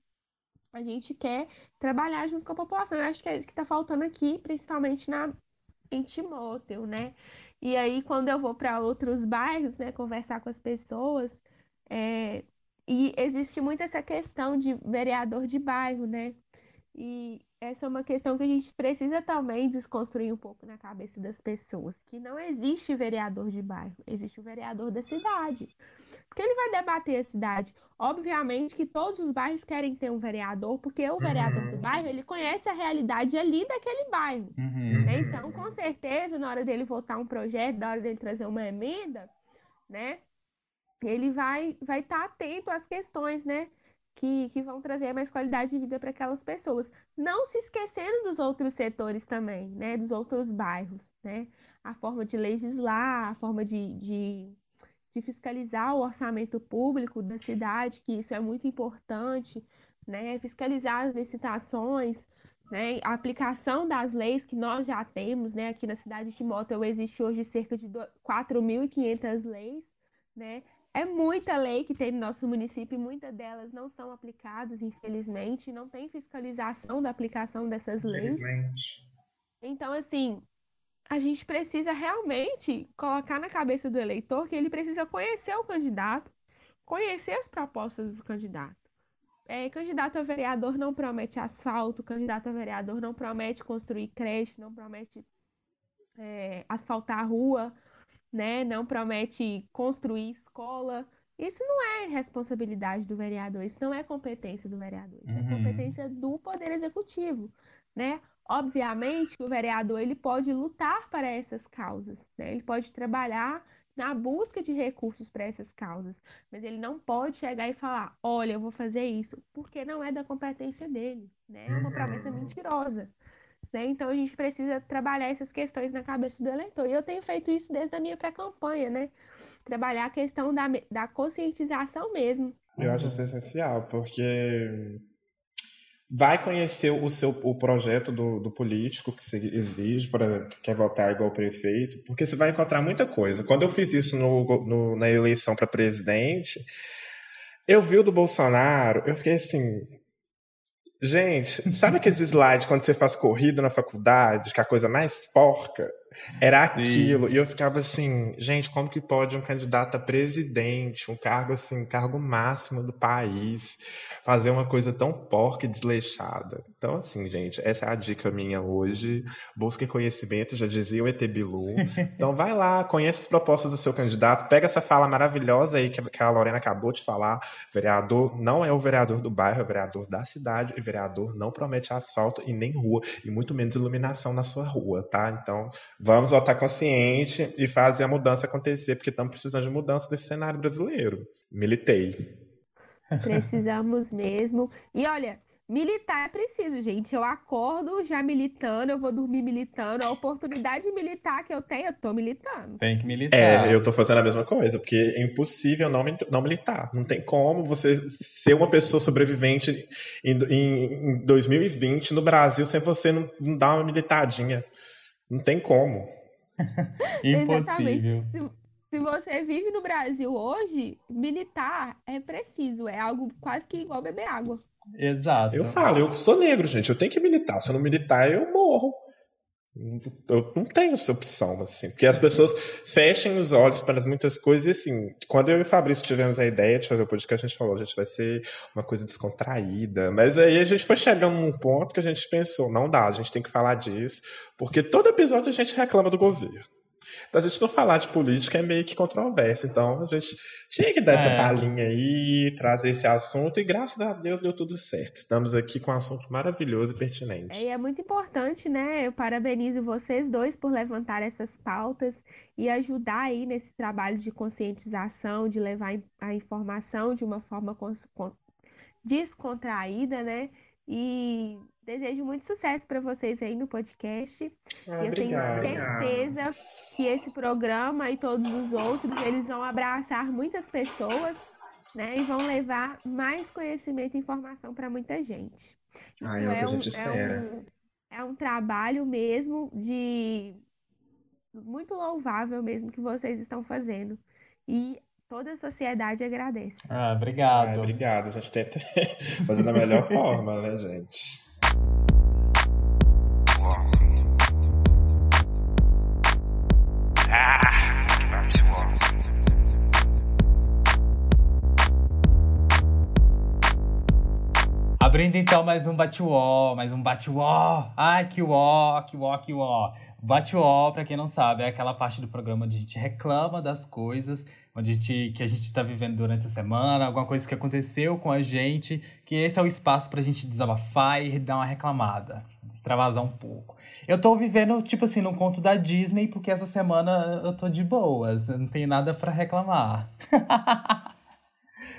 a gente quer trabalhar junto com a população. Eu acho que é isso que está faltando aqui, principalmente na, em Timóteo, né? E aí, quando eu vou para outros bairros, né, conversar com as pessoas, é, e existe muito essa questão de vereador de bairro, né? E essa é uma questão que a gente precisa também desconstruir um pouco na cabeça das pessoas, que não existe vereador de bairro, existe o vereador da cidade. Porque ele vai debater a cidade. Obviamente que todos os bairros querem ter um vereador, porque o vereador uhum. do bairro, ele conhece a realidade ali daquele bairro. Uhum. Né? Então, com certeza, na hora dele votar um projeto, na hora dele trazer uma emenda, né? Ele vai vai estar tá atento às questões, né? que, que vão trazer mais qualidade de vida para aquelas pessoas. Não se esquecendo dos outros setores também, né? Dos outros bairros, né? A forma de legislar, a forma de, de, de fiscalizar o orçamento público da cidade, que isso é muito importante, né? Fiscalizar as licitações, né? A aplicação das leis que nós já temos, né? Aqui na cidade de Motel existe hoje cerca de 4.500 leis, né? É muita lei que tem no nosso município e muitas delas não são aplicadas, infelizmente, não tem fiscalização da aplicação dessas leis. Então, assim, a gente precisa realmente colocar na cabeça do eleitor que ele precisa conhecer o candidato, conhecer as propostas do candidato. É, candidato a vereador não promete asfalto, candidato a vereador não promete construir creche, não promete é, asfaltar a rua, né? Não promete construir escola. Isso não é responsabilidade do vereador, isso não é competência do vereador, isso é Uhum. é competência do Poder Executivo, né? Obviamente que o vereador ele pode lutar para essas causas, né? Ele pode trabalhar na busca de recursos para essas causas, mas ele não pode chegar e falar, olha, eu vou fazer isso, porque não é da competência dele, né? É uma promessa Uhum. mentirosa. Né? Então a gente precisa trabalhar essas questões na cabeça do eleitor. E eu tenho feito isso desde a minha pré-campanha, né? Trabalhar a questão da, da conscientização mesmo. Eu acho isso essencial, porque vai conhecer o seu o projeto do, do político que se exige, exemplo, que quer votar igual prefeito, porque você vai encontrar muita coisa. Quando eu fiz isso no, no- na eleição para presidente, eu vi o do Bolsonaro, eu fiquei assim. Gente, sabe aqueles slides quando você faz corrida na faculdade, que é a coisa mais porca? Era Sim. aquilo. E eu ficava assim, gente, como que pode um candidato a presidente, um cargo assim, cargo máximo do país, fazer uma coisa tão porca e desleixada? Então, assim, gente, essa é a dica minha hoje. Busque conhecimento, já dizia o ET Bilu. Então vai lá, conheça as propostas do seu candidato, pega essa fala maravilhosa aí que que a Lorena acabou de falar. Vereador não é o vereador do bairro, é o vereador da cidade, e vereador não promete asfalto e nem rua, e muito menos iluminação na sua rua, tá? Então, vamos votar consciente e fazer a mudança acontecer, porque estamos precisando de mudança nesse cenário brasileiro. Militei. Precisamos mesmo. E olha, militar é preciso, gente. Eu acordo já militando, eu vou dormir militando. A oportunidade militar que eu tenho, eu tô militando. Tem que militar. É, eu tô fazendo a mesma coisa, porque é impossível não, não militar. Não tem como você ser uma pessoa sobrevivente em, em, em 2020 no Brasil sem você não, não dar uma militadinha. Não tem como. Impossível. Se você vive no Brasil hoje, militar é preciso. É algo quase que igual beber água. Exato. Eu falo, eu sou negro, gente, eu tenho que militar. Se eu não militar, eu morro. Eu não tenho essa opção, assim, porque as pessoas fechem os olhos para muitas coisas e, assim, quando eu e o Fabrício tivemos a ideia de fazer o podcast, a gente falou, a gente vai ser uma coisa descontraída, mas aí a gente foi chegando num ponto que a gente pensou, não dá, a gente tem que falar disso, porque todo episódio a gente reclama do governo. Então a gente não falar de política é meio que controverso. Então a gente tinha que dar essa É. palhinha aí, trazer esse assunto, e graças a Deus deu tudo certo. Estamos aqui com um assunto maravilhoso e pertinente. É, E é muito importante, né? Eu parabenizo vocês dois por levantar essas pautas e ajudar aí nesse trabalho de conscientização, de levar a informação de uma forma descontraída, né? E desejo muito sucesso para vocês aí no podcast. Ah, E eu tenho certeza que esse programa e todos os outros, eles vão abraçar muitas pessoas, né? E vão levar mais conhecimento e informação para muita gente. Isso Ah, é o que a é um, gente é espera. um, é um trabalho mesmo de muito louvável mesmo que vocês estão fazendo. E toda a sociedade agradece. Ah, Ah, obrigado. obrigado. A gente tenta fazer da melhor forma, né, gente? Abrindo então mais um bate-uó, mais um bate-uó. Ai, que uó, que uó, que uó. Bate-uó, pra quem não sabe, é aquela parte do programa onde a gente reclama das coisas, onde a gente, que a gente tá vivendo durante a semana, alguma coisa que aconteceu com a gente, que esse é o espaço pra gente desabafar e dar uma reclamada, extravasar um pouco. Eu tô vivendo, tipo assim, num conto da Disney, porque essa semana eu tô de boas, não tenho nada pra reclamar.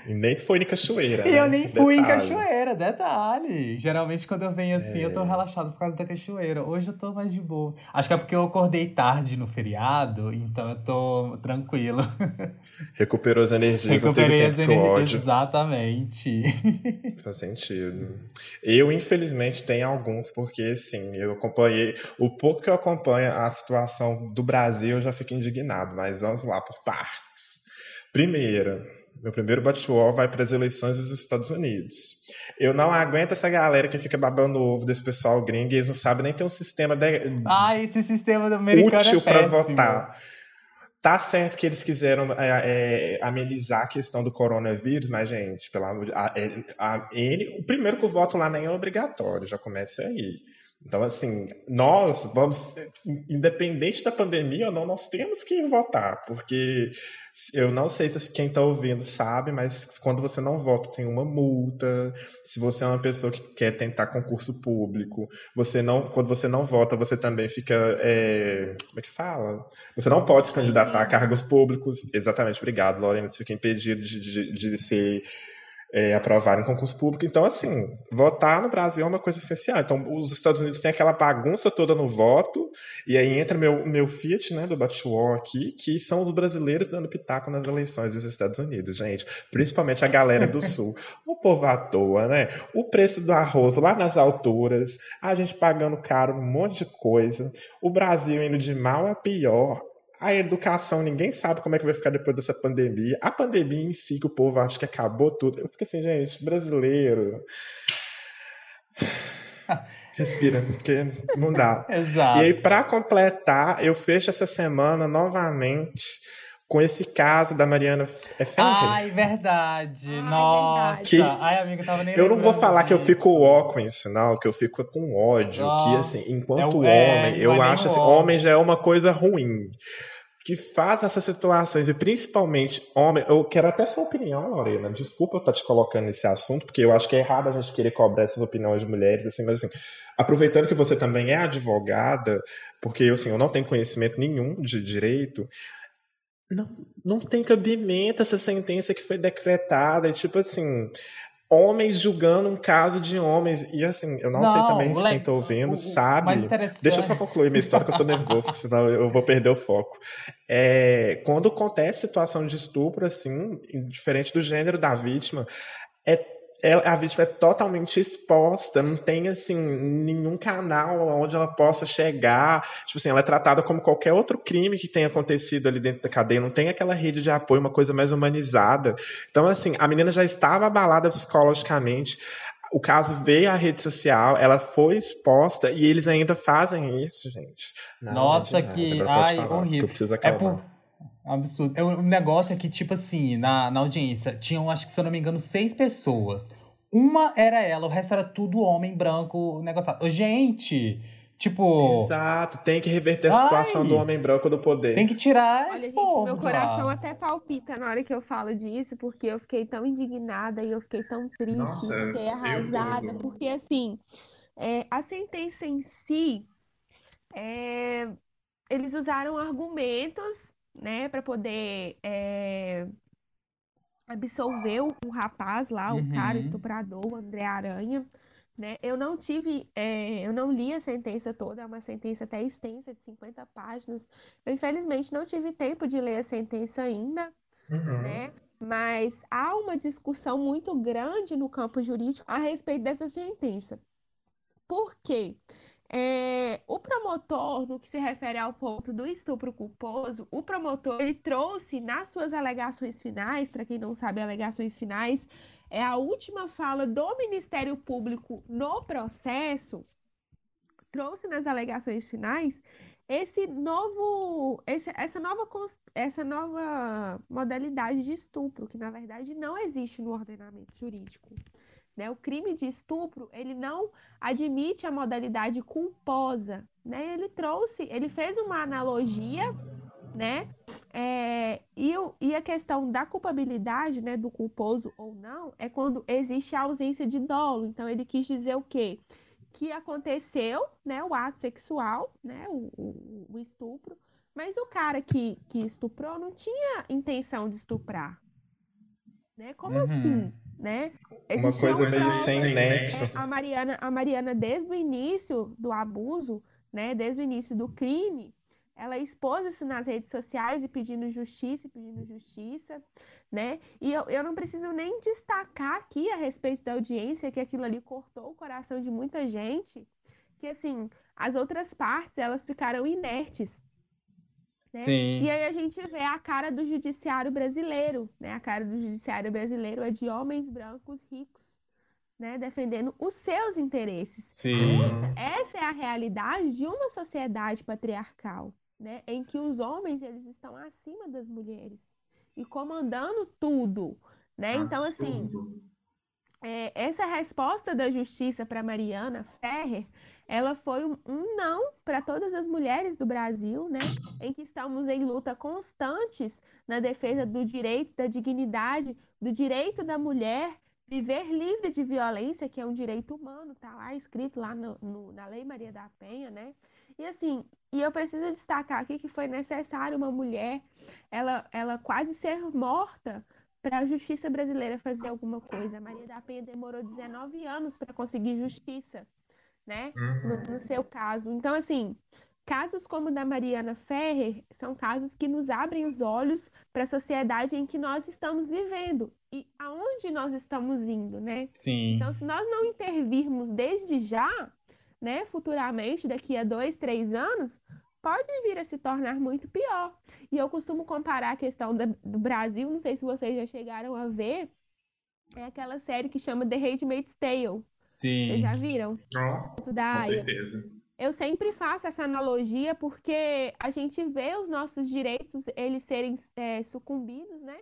E nem foi em cachoeira. E né? eu nem fui em Detalhe. cachoeira, detalhe. Geralmente quando eu venho assim, eu tô É. relaxado por causa da cachoeira. Hoje eu tô mais de boa. Acho que é porque eu acordei tarde no feriado, então eu tô tranquilo. Recuperou as energias, Recuperei as energias. Exatamente. Faz sentido. Eu, infelizmente, tenho alguns, porque, assim, eu acompanhei. O pouco que eu acompanho a situação do Brasil, eu já fico indignado, mas vamos lá, por partes. Primeiro, meu primeiro bate-wall vai para as eleições dos Estados Unidos. Eu não aguento essa galera que fica babando o ovo desse pessoal gringo e eles não sabem nem ter um sistema de- Ah, esse sistema americano útil é para votar. Tá certo que eles quiseram é, é, amenizar a questão do coronavírus, mas, gente, pelo amor de a, é, a- ele, o primeiro que o voto lá nem é obrigatório, já começa aí. Então, assim, nós vamos, independente da pandemia ou não, nós temos que votar, porque eu não sei se quem está ouvindo sabe, mas quando você não vota, tem uma multa. Se você é uma pessoa que quer tentar concurso público, você não, quando você não vota, você também fica, é, como é que fala? Você não pode se candidatar a cargos públicos. Exatamente, obrigado, Lorena. Você fica impedido de, de, de ser é, aprovado em concurso público. Então, assim, votar no Brasil é uma coisa essencial. Então, os Estados Unidos têm aquela bagunça toda no voto, e aí entra meu, meu Fiat, né, do Batwall aqui, que são os brasileiros dando pitaco nas eleições dos Estados Unidos, gente. Principalmente a galera do Sul. O povo à toa, né? O preço do arroz lá nas alturas, a gente pagando caro um monte de coisa, o Brasil indo de mal a pior. A educação, ninguém sabe como é que vai ficar depois dessa pandemia. A pandemia em si, que o povo acha que acabou tudo. Eu fico assim, gente, brasileiro. Respira, porque não dá. Exato. E aí, para completar, eu fecho essa semana novamente com esse caso da Mariana Ferrer. Ai, verdade. Ai, Nossa. verdade. Que- Ai, amiga, tava nem Eu não vou falar que eu fico ó com isso, não, que eu fico com ódio, Ó, que assim, enquanto é é, homem, não eu é acho assim, ó. homem já é uma coisa ruim. Que faz essas situações, e principalmente homem, eu quero até sua opinião, Lorena. Desculpa eu estar te colocando nesse assunto, porque eu acho que é errado a gente querer cobrar essas opiniões de mulheres, assim, mas assim, aproveitando que você também é advogada, porque assim, eu não tenho conhecimento nenhum de direito, não, não tem cabimento essa sentença que foi decretada, e tipo assim, homens julgando um caso de homens, e assim, eu não, sei também se quem tá ouvindo o- sabe. Deixa eu só concluir minha história, que eu tô nervoso, que senão eu vou perder o foco. É, quando acontece situação de estupro, assim, diferente do gênero da vítima, é ela- a vítima é totalmente exposta, não tem assim nenhum canal onde ela possa chegar. Tipo assim, ela é tratada como qualquer outro crime que tenha acontecido ali dentro da cadeia, não tem aquela rede de apoio, uma coisa mais humanizada. Então, assim, a menina já estava abalada psicologicamente. O caso veio à rede social, ela foi exposta e eles ainda fazem isso, gente. Nada Nossa, demais. que. Ai, falar, que horrível. Eu preciso É por. Um absurdo. É, O negócio é que, tipo assim, na, na audiência, tinham, acho que se eu não me engano, seis pessoas. Uma era ela, o resto era tudo homem branco negociado. Gente, tipo, Exato, tem que reverter a Ai. situação do homem branco do poder. tem que tirar Olha, esse gente, povo meu coração lá. até palpita na hora que eu falo disso, porque eu fiquei tão indignada e eu fiquei tão triste, Nossa, fiquei arrasada, porque assim, é, a sentença em si, é, eles usaram argumentos, né, para poder é, absolver o, rapaz lá, o cara, o Uhum. estuprador, o André Aranha. Né? Eu não tive, é, eu não li a sentença toda, é uma sentença até extensa, de 50 páginas. Eu, infelizmente, não tive tempo de ler a sentença ainda, Uhum. né? Mas há uma discussão muito grande no campo jurídico a respeito dessa sentença. Por quê? É, o promotor, no que se refere ao ponto do estupro culposo, o promotor ele trouxe nas suas alegações finais, para quem não sabe, alegações finais é a última fala do Ministério Público no processo, trouxe nas alegações finais esse novo, esse- essa nova, essa nova modalidade de estupro, que na verdade não existe no ordenamento jurídico. Né? O crime de estupro, ele não admite a modalidade culposa, né? Ele trouxe, ele fez uma analogia, né? É, e, e a questão da culpabilidade, né, do culposo ou não, é quando existe a ausência de dolo. Então, ele quis dizer o quê? Que aconteceu, né, o ato sexual, né, o, o- o estupro, mas o cara que, que estuprou não tinha intenção de estuprar. Né? Como Uhum. assim? Né? Uma coisa uma meio prova- sem É, nexo. a Mariana, a Mariana, desde o início do abuso, né, desde o início do crime, ela expôs isso nas redes sociais e pedindo justiça, e pedindo justiça, né? E eu, eu não preciso nem destacar aqui a respeito da audiência, que aquilo ali cortou o coração de muita gente, que assim, as outras partes, elas ficaram inertes. Né? Sim. E aí a gente vê a cara do judiciário brasileiro, né? A cara do judiciário brasileiro é de homens brancos ricos, né? Defendendo os seus interesses. Sim. Essa é a realidade de uma sociedade patriarcal, né? Em que os homens eles estão acima das mulheres e comandando tudo, né? Então assim, Absurdo. é, essa resposta da justiça para Mariana Ferrer, ela foi um, não para todas as mulheres do Brasil, né? Em que estamos em luta constantes na defesa do direito, da dignidade, do direito da mulher viver livre de violência, que é um direito humano, tá lá escrito lá no- no- na Lei Maria da Penha, né? E assim, e eu preciso destacar aqui que foi necessário uma mulher, ela, ela quase ser morta para a justiça brasileira fazer alguma coisa. A Maria da Penha demorou 19 anos para conseguir justiça, né? Uhum. No, no seu caso. Então, assim, casos como o da Mariana Ferrer são casos que nos abrem os olhos para a sociedade em que nós estamos vivendo e aonde nós estamos indo, né? Sim. Então, se nós não intervirmos desde já, né, futuramente, daqui a dois, três anos, pode vir a se tornar muito pior. E eu costumo comparar a questão do Brasil, não sei se vocês já chegaram a ver, é aquela série que chama The Handmaid's Tale. Vocês Sim. já viram? Ó, Da com Aya. certeza. Eu sempre faço essa analogia porque a gente vê os nossos direitos eles serem é, sucumbidos, né?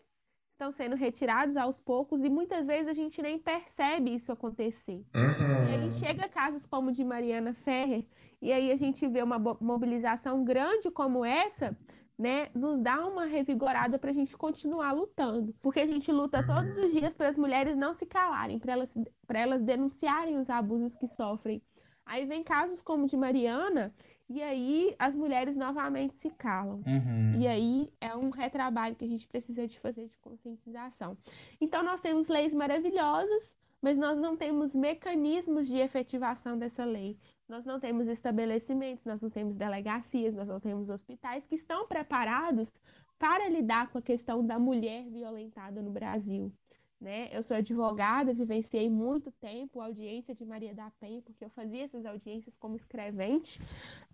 Estão sendo retirados aos poucos e muitas vezes a gente nem percebe isso acontecer. E aí Uhum. chega casos como o de Mariana Ferrer, e aí a gente vê uma mobilização grande como essa, né? Nos dá uma revigorada para a gente continuar lutando. Porque a gente luta todos os dias para as mulheres não se calarem, para elas, para elas denunciarem os abusos que sofrem. Aí vem casos como o de Mariana, e aí as mulheres novamente se calam. Uhum. E aí é um retrabalho que a gente precisa de fazer de conscientização. Então nós temos leis maravilhosas, mas nós não temos mecanismos de efetivação dessa lei. Nós não temos estabelecimentos, nós não temos delegacias, nós não temos hospitais que estão preparados para lidar com a questão da mulher violentada no Brasil. Né? Eu sou advogada, vivenciei muito tempo a audiência de Maria da Penha, porque eu fazia essas audiências como escrevente.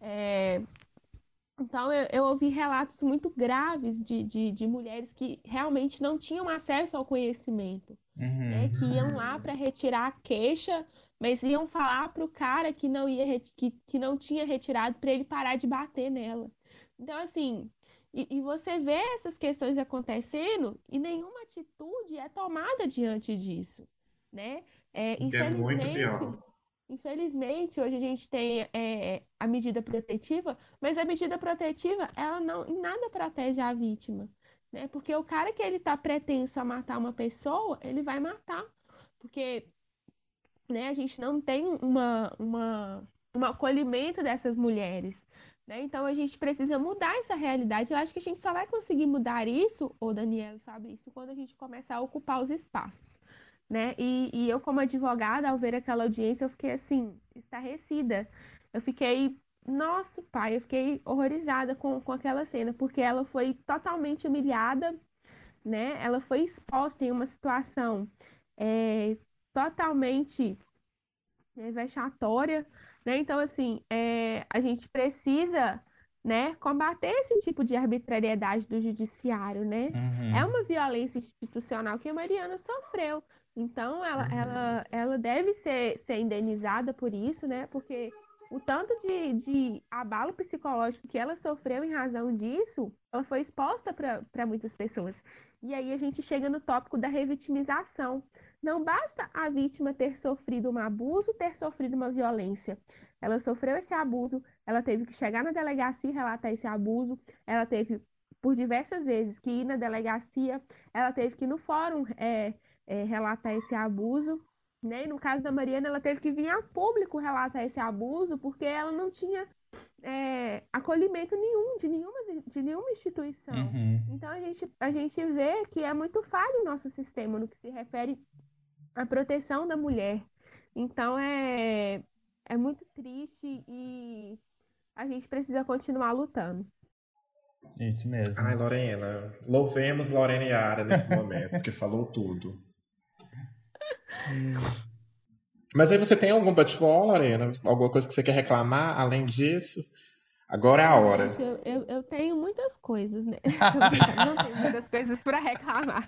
É, então, eu, eu ouvi relatos muito graves de, de, de mulheres que realmente não tinham acesso ao conhecimento, né? Uhum. Que iam lá para retirar a queixa, mas iam falar para o cara que não ia, que, que não tinha retirado para ele parar de bater nela. Então, assim, e, e você vê essas questões acontecendo e nenhuma atitude é tomada diante disso, né? É, Que é infelizmente. Infelizmente, hoje a gente tem é, a medida protetiva, mas a medida protetiva, ela não em nada protege a vítima, né? Porque o cara que ele tá pretenso a matar uma pessoa, ele vai matar, porque, né, a gente não tem uma, uma, um acolhimento dessas mulheres, né? Então a gente precisa mudar essa realidade. Eu acho que a gente só vai conseguir mudar isso, ô Daniel e Fabrício, quando a gente começar a ocupar os espaços né? E, e eu, como advogada, ao ver aquela audiência, eu fiquei assim, estarrecida. Eu fiquei, nossa, pai, eu fiquei horrorizada com, com aquela cena, porque ela foi totalmente humilhada, né? Ela foi exposta em uma situação é, totalmente né, vexatória, né? Então, assim, é, a gente precisa, né, combater esse tipo de arbitrariedade do judiciário, né? Uhum. É uma violência institucional que a Mariana sofreu. Então, ela, ela, ela deve ser, ser indenizada por isso, né? Porque o tanto de, de abalo psicológico que ela sofreu em razão disso, ela foi exposta para muitas pessoas. E aí a gente chega no tópico da revitimização. Não basta a vítima ter sofrido um abuso, ter sofrido uma violência. Ela sofreu esse abuso, ela teve que chegar na delegacia e relatar esse abuso, ela teve por diversas vezes que ir na delegacia, ela teve que ir no fórum é, é, relatar esse abuso, né? E no caso da Mariana, ela teve que vir a público relatar esse abuso porque ela não tinha é, acolhimento nenhum de nenhuma, de nenhuma instituição. Uhum. Então a gente, a gente vê que é muito falho o nosso sistema no que se refere à proteção da mulher. Então é, é muito triste e a gente precisa continuar lutando. Isso mesmo. Ai, Lorena, louvemos Lorena Yara nesse momento, porque falou tudo. Mas aí você tem algum bate-bola, Lorena? Alguma coisa que você quer reclamar além disso? Agora é a hora. Gente, eu, eu, eu tenho muitas coisas, né? Não tenho muitas coisas para reclamar.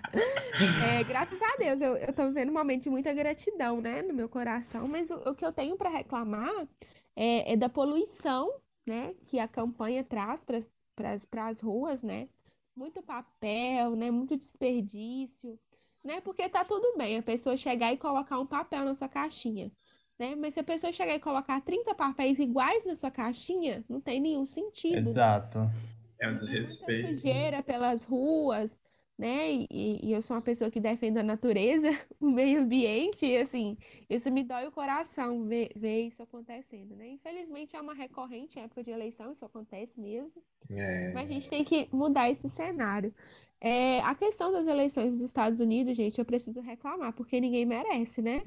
É, graças a Deus, eu, eu tô vivendo um momento de muita gratidão, né, no meu coração, mas o, o que eu tenho para reclamar é, é da poluição, né, que a campanha traz para as ruas, né? Muito papel, né? Muito desperdício, né? Porque tá tudo bem a pessoa chegar e colocar um papel na sua caixinha né? Mas se a pessoa chegar e colocar 30 papéis iguais na sua caixinha, não tem nenhum sentido. Exato. É um muita desrespeito. sujeira pelas ruas, né? E, e eu sou uma pessoa que defende a natureza, o meio ambiente, e assim, isso me dói o coração ver, ver isso acontecendo, né? Infelizmente é uma recorrente época de eleição, isso acontece mesmo. É. Mas a gente tem que mudar esse cenário. É, a questão das eleições dos Estados Unidos, gente, eu preciso reclamar, porque ninguém merece, né?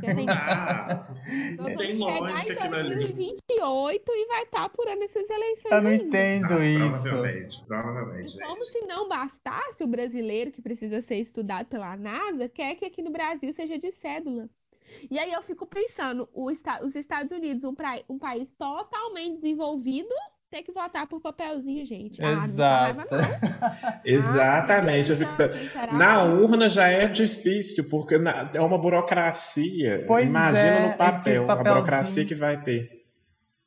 Tem Ah, Nós não tem vamos chegar em aquilo ali. 2028 e vai estar apurando essas eleições Eu não ainda. entendo Ah, isso. provavelmente, provavelmente. E como se não bastasse o brasileiro que precisa ser estudado pela NASA, quer que aqui no Brasil seja de cédula. E aí eu fico pensando, os Estados Unidos, um, pra- um país totalmente desenvolvido, ter que votar por papelzinho, gente. Ah, não dá raiva, Exato. não. Exatamente. eu fico- Ah, sinceramente. Na urna já é difícil, porque na- é uma burocracia. Pois Imagina é, no esse papel, a burocracia que vai ter.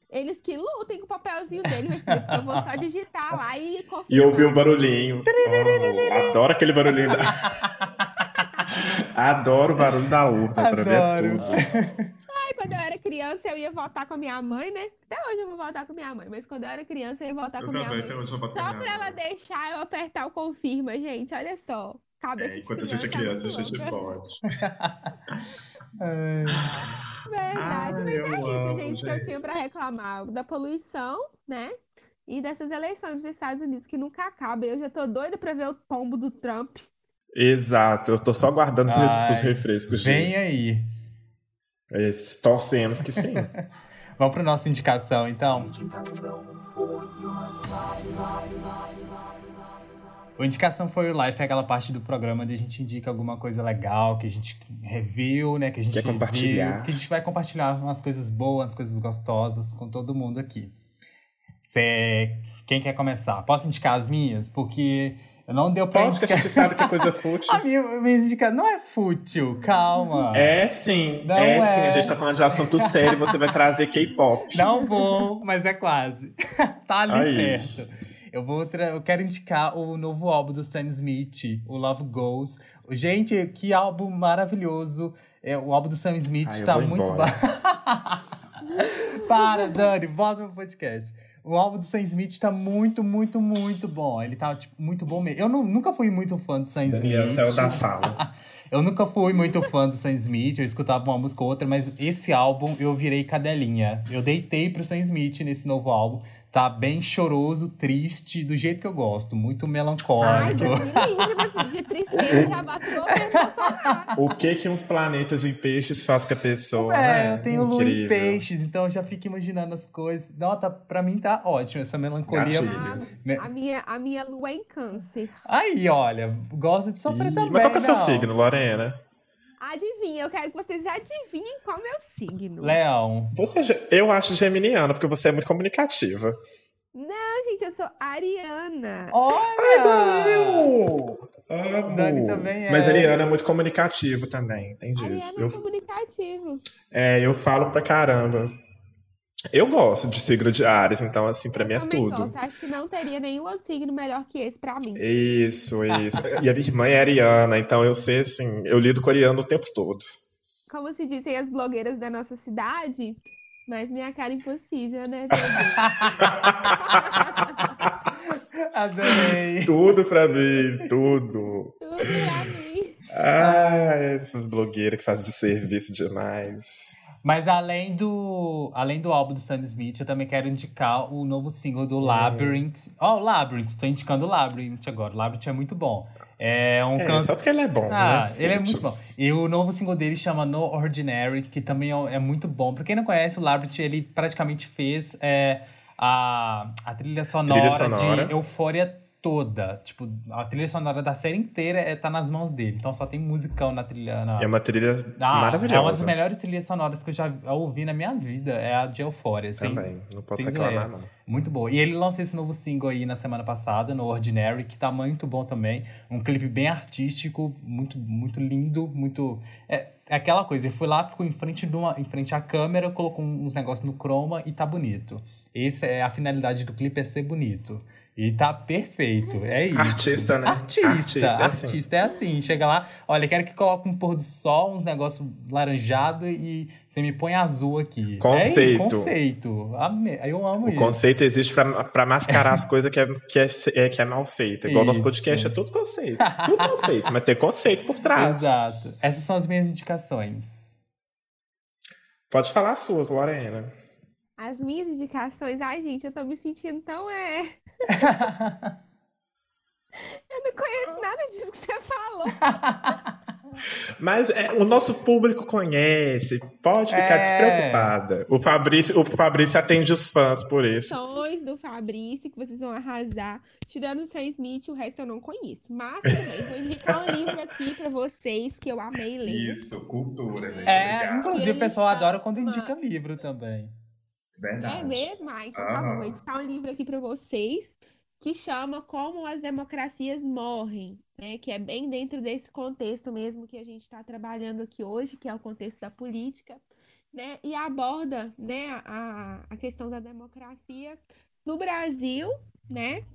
Eles que lutem com o papelzinho dele, filho, porque eu vou só digitar lá e E confirmar. ouvir o barulhinho. Oh, adoro aquele barulhinho da... Adoro o barulho da urna pra ver tudo. Ai, quando eu era criança, eu ia votar com a minha mãe, né? Até hoje eu vou votar com minha mãe, mas quando eu era criança, eu ia votar Eu com minha também, mãe. então Só pra ela deixar eu apertar o confirma, gente. Olha só. Cabeça É, de enquanto a gente é criança, a gente pode. Ai. Verdade, Ai, mas é isso, amo, gente, que eu gente. tinha pra reclamar da poluição, né? E dessas eleições dos Estados Unidos que nunca acabam. Eu já tô doida pra ver o tombo do Trump. Exato, eu tô só guardando Ai, os refrescos. Vem gente. aí. Torcemos que sim. Vamos para nossa indicação, então? O Indicação for Your Life é aquela parte do programa onde a gente indica alguma coisa legal que a gente reviu, né? Que a gente Quer compartilhar. viu, que a gente vai compartilhar umas coisas boas, umas coisas gostosas com todo mundo aqui. Cê, quem quer começar? Posso indicar as minhas? Porque não deu pra Pode, a indicar. gente sabe que é coisa fútil. A minha, minhas indicações não é fútil, calma. É sim, Não é, sim. é. A gente tá falando de assunto sério, você vai trazer K-pop. Não vou, mas é quase. tá ali Aí. perto. Eu, vou eu quero indicar o novo álbum do Sam Smith, o Love Goes. Gente, que álbum maravilhoso. É, o álbum do Sam Smith Ai, eu tá muito bom. Para, Dani, volta pro podcast. O álbum do Sam Smith tá muito, muito, muito bom. Ele tá tipo, muito bom mesmo. Eu nu- nunca fui muito fã do Sam Daniel Smith. saiu da sala. Eu nunca fui muito fã do Sam Smith, eu escutava uma música ou outra, mas esse álbum eu virei cadelinha. Eu deitei pro Sam Smith nesse novo álbum. Tá bem choroso, triste, do jeito que eu gosto. Muito Ai, melancólico. Filho, de tristeza, já bateu o que que uns planetas em peixes faz com a pessoa, É, né? eu tenho lua em peixes, então eu já fico imaginando as coisas. Não, tá, pra mim tá ótimo essa melancolia. Me- A minha, a minha lua é em câncer. Aí, olha, gosta de sofrer Ih, também. Mas qual que é o seu signo, Lorena? Adivinha, eu quero que vocês adivinhem qual é o meu signo. Leão. Você, é eu acho geminiana, porque você é muito comunicativa. Não, gente, eu sou ariana. Olha! Amo. Dani também é. Mas Ariana é muito comunicativa também, disso. Ariana é Eu, comunicativo. é, eu falo pra caramba. Eu gosto de signo de Ares, então assim, pra eu mim é também tudo. gosto. Acho que não teria nenhum outro signo melhor que esse pra mim. Isso, isso. E a minha irmã é ariana, então eu sei assim, eu lido com ariano o tempo todo. Como se dizem as blogueiras da nossa cidade, mas minha cara é impossível, né? Adorei. Tudo pra mim, tudo. Tudo pra mim. Ah, essas blogueiras que fazem de serviço demais. Mas além do, além do álbum do Sam Smith, eu também quero indicar o novo single Hum. do Labyrinth. Ó, o Labyrinth, tô indicando o Labyrinth agora. O Labyrinth é muito bom. É um É, canto. só porque ele é bom, Ah, né? ele é muito bom. E o novo single dele chama No Ordinary, que também é é muito bom. Pra quem não conhece, o Labyrinth, ele praticamente fez é, a, a trilha sonora, sonora. de Eufória toda. Tipo, a trilha sonora da série inteira é, tá nas mãos dele. Então só tem musicão na trilha. Na... É uma trilha Ah, maravilhosa. É uma das melhores trilhas sonoras que eu já ouvi na minha vida. É a de Euphoria, assim. Também, não posso reclamar, não. Muito boa. E ele lançou esse novo single aí na semana passada, no Ordinary, que tá muito bom também. Um clipe bem artístico, muito, muito lindo, muito. É, é aquela coisa, ele foi lá, ficou em frente, uma, em frente à câmera, colocou uns negócios no chroma e tá bonito. Essa é a finalidade do clipe, é ser bonito. E tá perfeito, é isso. Artista, né? Artista, Artista artista, é é, assim. assim. Chega lá, olha, quero que coloque um pôr do sol, uns negócios laranjado e você me põe azul aqui. Conceito. É, isso, conceito. Eu amo O isso. conceito existe pra, pra mascarar as coisas que é, que, é, é- que é mal feito. Igual nosso Isso. podcast é tudo conceito. Tudo mal feito, mas tem conceito por trás. Exato. Essas são as minhas indicações. Pode falar as suas, Lorena. As minhas indicações, ai, gente, eu tô me sentindo tão é. Eu não conheço nada disso que você falou. Mas é, o nosso público conhece. Pode ficar É. despreocupada. O Fabrício, o Fabrício atende os fãs por isso. Sons do Fabrício, que vocês vão arrasar. Tirando o Sam Smith, o resto eu não conheço. Mas também vou indicar um livro aqui pra vocês que eu amei ler. Isso, cultura, gente. É, Obrigado. inclusive o pessoal adora quando indica livro também. Verdade. É mesmo? Ah, então tá bom. Vou indicar um livro aqui pra vocês que chama Como as Democracias Morrem, né? Que é bem dentro desse contexto mesmo que a gente está trabalhando aqui hoje, que é o contexto da política, né? E aborda, né, a, a questão da democracia no Brasil, né?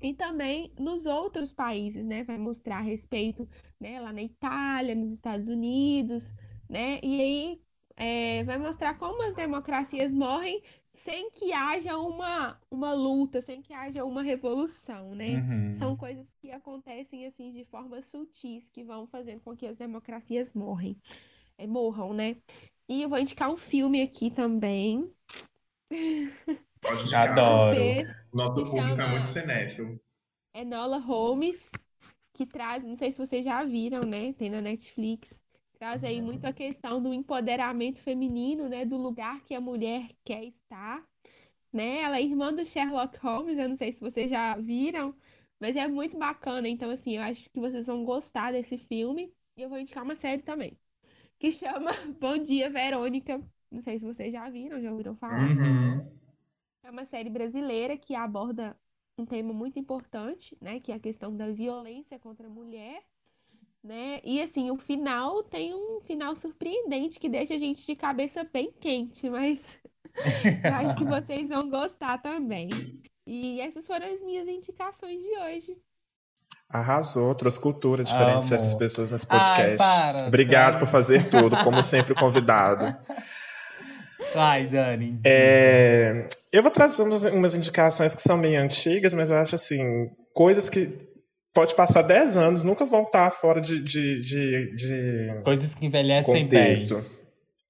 E também nos outros países, né? Vai mostrar a respeito, né, lá na Itália, nos Estados Unidos, né? E aí é, vai mostrar como as democracias morrem sem que haja uma, uma luta, sem que haja uma revolução, né? Uhum. São coisas que acontecem assim de forma sutis, que vão fazendo com que as democracias morrem, é, morram, né? E eu vou indicar um filme aqui também. Adoro. Nosso público é muito cinéfilo. é Nola Holmes, que traz, não sei se vocês já viram, né? Tem na Netflix. Traz aí muito a questão do empoderamento feminino, né? Do lugar que a mulher quer estar, né? Ela é irmã do Sherlock Holmes, eu não sei se vocês já viram, mas é muito bacana. Então, assim, eu acho que vocês vão gostar desse filme. E eu vou indicar uma série também, que chama Bom Dia, Verônica. Não sei se vocês já viram, já ouviram falar. Uhum. É uma série brasileira que aborda um tema muito importante, né? Que é a questão da violência contra a mulher, né? E assim, o final tem um final surpreendente que deixa a gente de cabeça bem quente, mas eu acho que vocês vão gostar também. E essas foram as minhas indicações de hoje. Arrasou, trouxe cultura diferente de certas pessoas nesse Ai, podcast. para, Obrigado para. por fazer tudo, como sempre, convidado. Vai, Dani. É, eu vou trazer umas, umas indicações que são meio antigas, mas eu acho assim, coisas que pode passar 10 anos, nunca vão estar fora de, de, de, de Coisas que envelhecem contexto.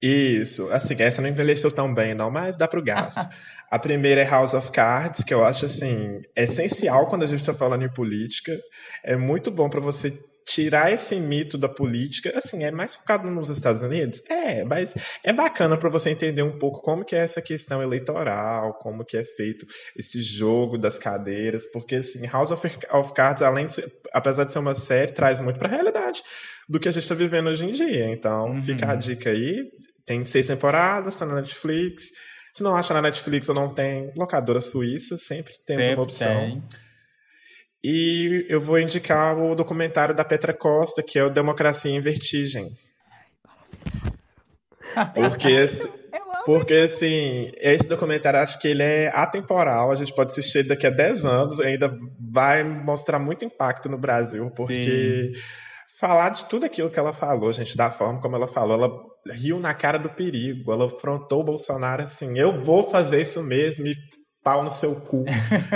Isso, assim, essa não envelheceu tão bem, não, mas dá pro gasto. A primeira é House of Cards, que eu acho assim, essencial quando a gente está falando em política. É muito bom para você tirar esse mito da política. Assim, é mais focado nos Estados Unidos? É, mas é bacana para você entender um pouco como que é essa questão eleitoral, como que é feito esse jogo das cadeiras, porque assim, House of, Cards, além de ser, apesar de ser uma série, traz muito para a realidade do que a gente está vivendo hoje em dia. Então, Uhum. fica a dica aí. Tem seis temporadas, está na Netflix. Se não acha na Netflix ou não tem, locadora suíça, sempre temos Sempre uma opção. tem. E eu vou indicar o documentário da Petra Costa, que é o Democracia em Vertigem. Porque, esse- porque assim, esse documentário acho que ele é atemporal, a gente pode assistir ele daqui a 10 anos, ainda vai mostrar muito impacto no Brasil, porque falar de tudo aquilo que ela falou, gente, da forma como ela falou, ela riu na cara do perigo, ela afrontou o Bolsonaro assim, eu vou fazer isso mesmo, e pau no seu cu.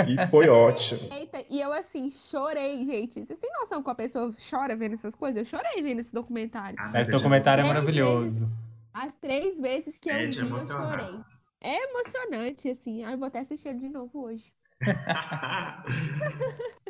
E foi ótimo. Eita, e eu assim, chorei, gente. Vocês têm noção que a pessoa chora vendo essas coisas? Eu chorei vendo esse documentário. Ah, Esse documentário é maravilhoso. As três vezes que eu É vi, eu chorei. É emocionante, assim. Ai, vou até assistir ele de novo hoje.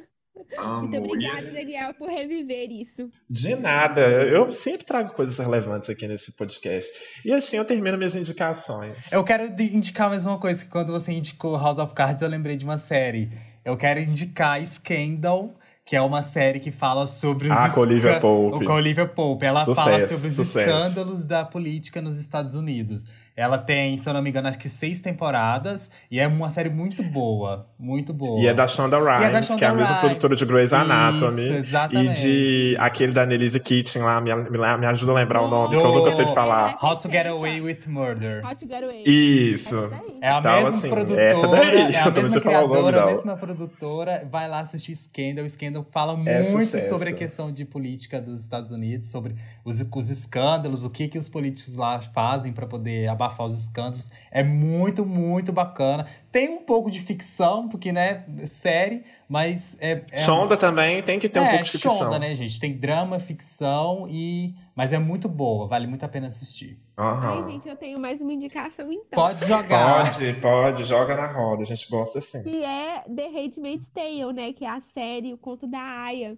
Amo. Muito obrigada, Daniel, por reviver isso. De nada. Eu sempre trago coisas relevantes aqui nesse podcast. E assim eu termino minhas indicações. Eu quero indicar mais uma coisa, que quando você indicou House of Cards, eu lembrei de uma série. Eu quero indicar Scandal, que é uma série que fala sobre os Ah, com Olivia Pope. Com a Olivia Pope. Ela Sucesso, fala sobre os sucesso. escândalos da política nos Estados Unidos. Ela tem, se eu não me engano, acho que seis temporadas. E é uma série muito boa. Muito boa. E é da Shonda Rhimes, E é da que Shonda é a mesma produtora de Grey's Anatomy. Isso, E exatamente. de aquele da Annelise Kitchen lá, me, me, me ajuda a lembrar o nome, que eu nunca sei de falar. How to Get Away with Murder. How to Get Away. Isso. É a Então, mesma assim, produtora, essa daí, é a eu também mesma sei falar o nome criadora, a mesma produtora. Vai lá assistir Scandal. Scandal fala É muito sucesso. sobre a questão de política dos Estados Unidos, sobre os, os escândalos, o que, que os políticos lá fazem para poder abafar os escândalos. É muito, muito bacana. Tem um pouco de ficção, porque, né, série, mas é. é Shonda também tem que ter um é, pouco de ficção. Shonda, né, gente? Tem drama, ficção e. Mas é muito boa, vale muito a pena assistir. Aham. Ai, gente, eu tenho mais uma indicação então. Pode jogar. Pode, pode, joga na roda, a gente gosta assim. Que é The Handmaid's Tale, né? Que é a série, o conto da Aya.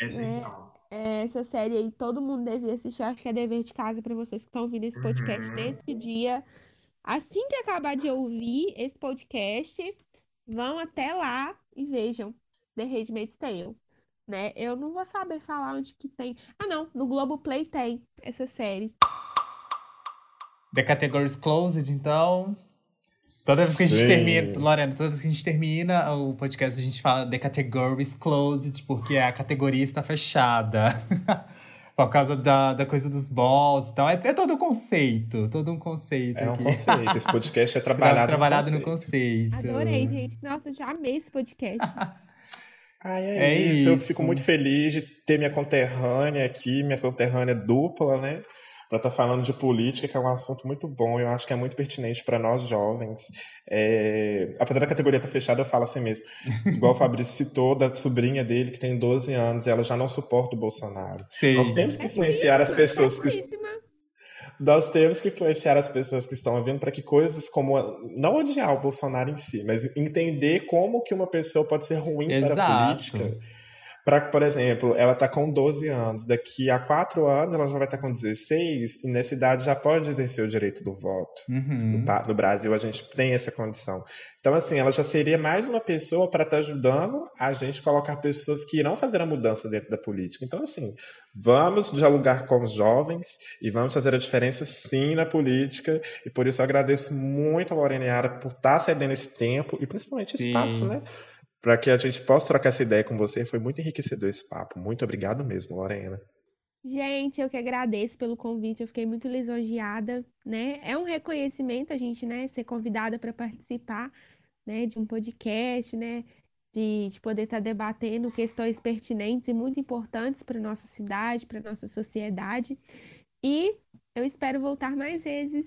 É. É, Essa série aí, todo mundo devia assistir. Acho que é dever de casa para vocês que estão ouvindo esse podcast Uhum. nesse dia. Assim que acabar de ouvir esse podcast, vão até lá e vejam The Handmaid's Tale. Né? Eu não vou saber falar onde que tem. Ah, não, no Globoplay tem essa série. The Categories Closed, então. Toda vez que a gente Sim. termina, Lorena, toda vez que a gente termina o podcast, a gente fala The Categories Closed, porque a categoria está fechada. Por causa da, da coisa dos balls e tal. É, é todo um conceito, todo um conceito É um aqui. conceito, esse podcast é Tra- trabalhado, trabalhado no no conceito. conceito. Adorei, gente. Nossa, já amei esse podcast. Ai, é, É isso. eu isso. fico muito feliz de ter minha conterrânea aqui, minha conterrânea dupla, né? Pra estar falando de política, que é um assunto muito bom, eu acho que é muito pertinente para nós jovens. É, Apesar da categoria estar fechada, eu falo assim mesmo. Igual o Fabrício citou, da sobrinha dele, que tem 12 anos, ela já não suporta o Bolsonaro. Sim. Nós temos que É influenciar as isso, pessoas é que nós temos que influenciar as pessoas que estão ouvindo para que coisas como não odiar o Bolsonaro em si, mas entender como que uma pessoa pode ser ruim para a Exato. política. Para, por exemplo, ela está com 12 anos, daqui a 4 anos ela já vai estar com 16 e nessa idade já pode exercer o direito do voto. Uhum. No, no Brasil a gente tem essa condição. Então, assim, ela já seria mais uma pessoa para estar ajudando a gente colocar pessoas que irão fazer a mudança dentro da política. Então, assim, vamos dialogar com os jovens e vamos fazer a diferença sim na política. E por isso eu agradeço muito a Lorena Yara por estar cedendo esse tempo e principalmente esse Sim. espaço, né? Para que a gente possa trocar essa ideia com você. Foi muito enriquecedor esse papo. Muito obrigado mesmo, Lorena. Gente, eu que agradeço pelo convite, eu fiquei muito lisonjeada, né? É um reconhecimento a gente, né, ser convidada para participar, né, de um podcast, né, de, de poder estar debatendo questões pertinentes e muito importantes para nossa cidade, para nossa sociedade. E eu espero voltar mais vezes.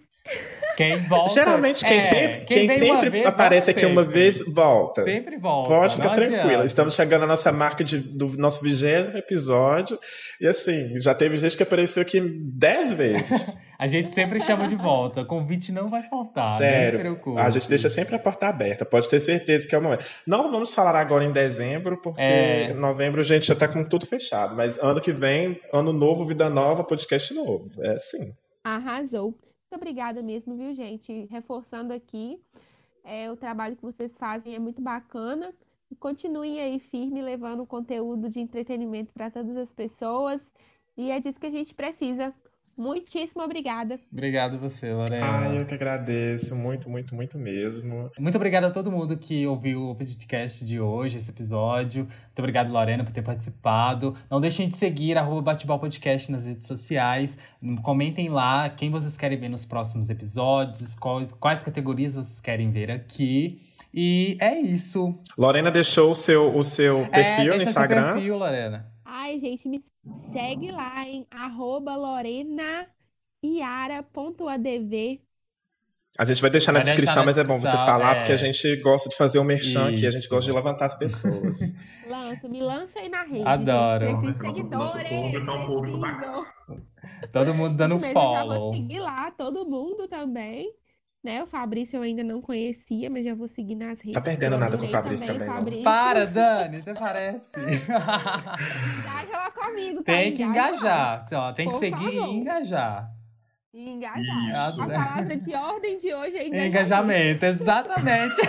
Quem volta. Geralmente, quem é, sempre, quem quem uma sempre vez, aparece volta aqui uma sempre. vez, volta. Sempre volta. Pode ficar tranquila. Estamos chegando à nossa marca de- do nosso vigésimo episódio. E assim, já teve gente que apareceu aqui dez vezes. A gente sempre chama de volta. Convite não vai faltar. Sério. Não se preocupe. A gente deixa sempre a porta aberta. Pode ter certeza que é o momento. Não vamos falar agora em dezembro, porque É. em novembro a gente já tá com tudo fechado. Mas ano que vem, ano novo, vida nova, podcast novo. É assim. Arrasou. Obrigada mesmo, viu, gente? Reforçando aqui, é, o trabalho que vocês fazem é muito bacana. Continuem aí firme, levando conteúdo de entretenimento para todas as pessoas. E é disso que a gente precisa. Muitíssimo obrigada. Obrigado você, Lorena. Ai, eu que agradeço. Muito, muito, muito mesmo. Muito obrigado a todo mundo que ouviu o podcast de hoje, esse episódio. Muito obrigado, Lorena, por ter participado. Não deixem de seguir arroba Batebol Podcast nas redes sociais. Comentem lá quem vocês querem ver nos próximos episódios, quais, quais categorias vocês querem ver aqui. E é isso. Lorena deixou o seu, o seu é, perfil no deixa seu Instagram. perfil, Lorena. Ai, gente, me segue lá em arroba lorenaiara.adv. A gente vai deixar na Vai deixar descrição, na mas é bom você falar, é. porque a gente gosta de fazer o merchan aqui, a gente Isso. gosta de levantar as pessoas. Lança, me lança aí na rede. Adoro. Gente. Preciso de Nosso- seguidores. nosso público é um público. Todo mundo dando Isso mesmo, eu já vou follow. seguir lá, todo mundo também. Né? O Fabrício eu ainda não conhecia, mas já vou seguir nas redes. Tá perdendo nada com o Fabrício também, não. Fabrício. Para, Dani, até parece. Engaja lá comigo, tá? tem que Engaja engajar. Ó, tem que Por seguir e favor. engajar. E engajar. Isso. A palavra de ordem de hoje é engajamento. Engajamento, exatamente.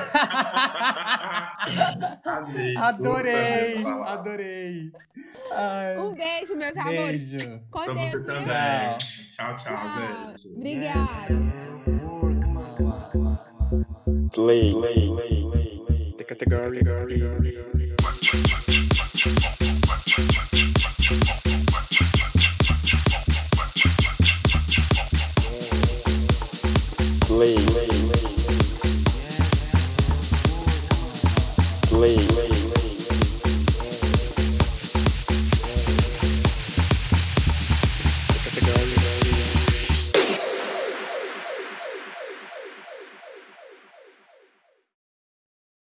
Amei. Adorei, adorei. Ai, Um beijo, meus amores. beijo. Com Pra Deus, também. Tchau, tchau, Tchau. beijo. Obrigada. Play. Play. The category. Play. Play.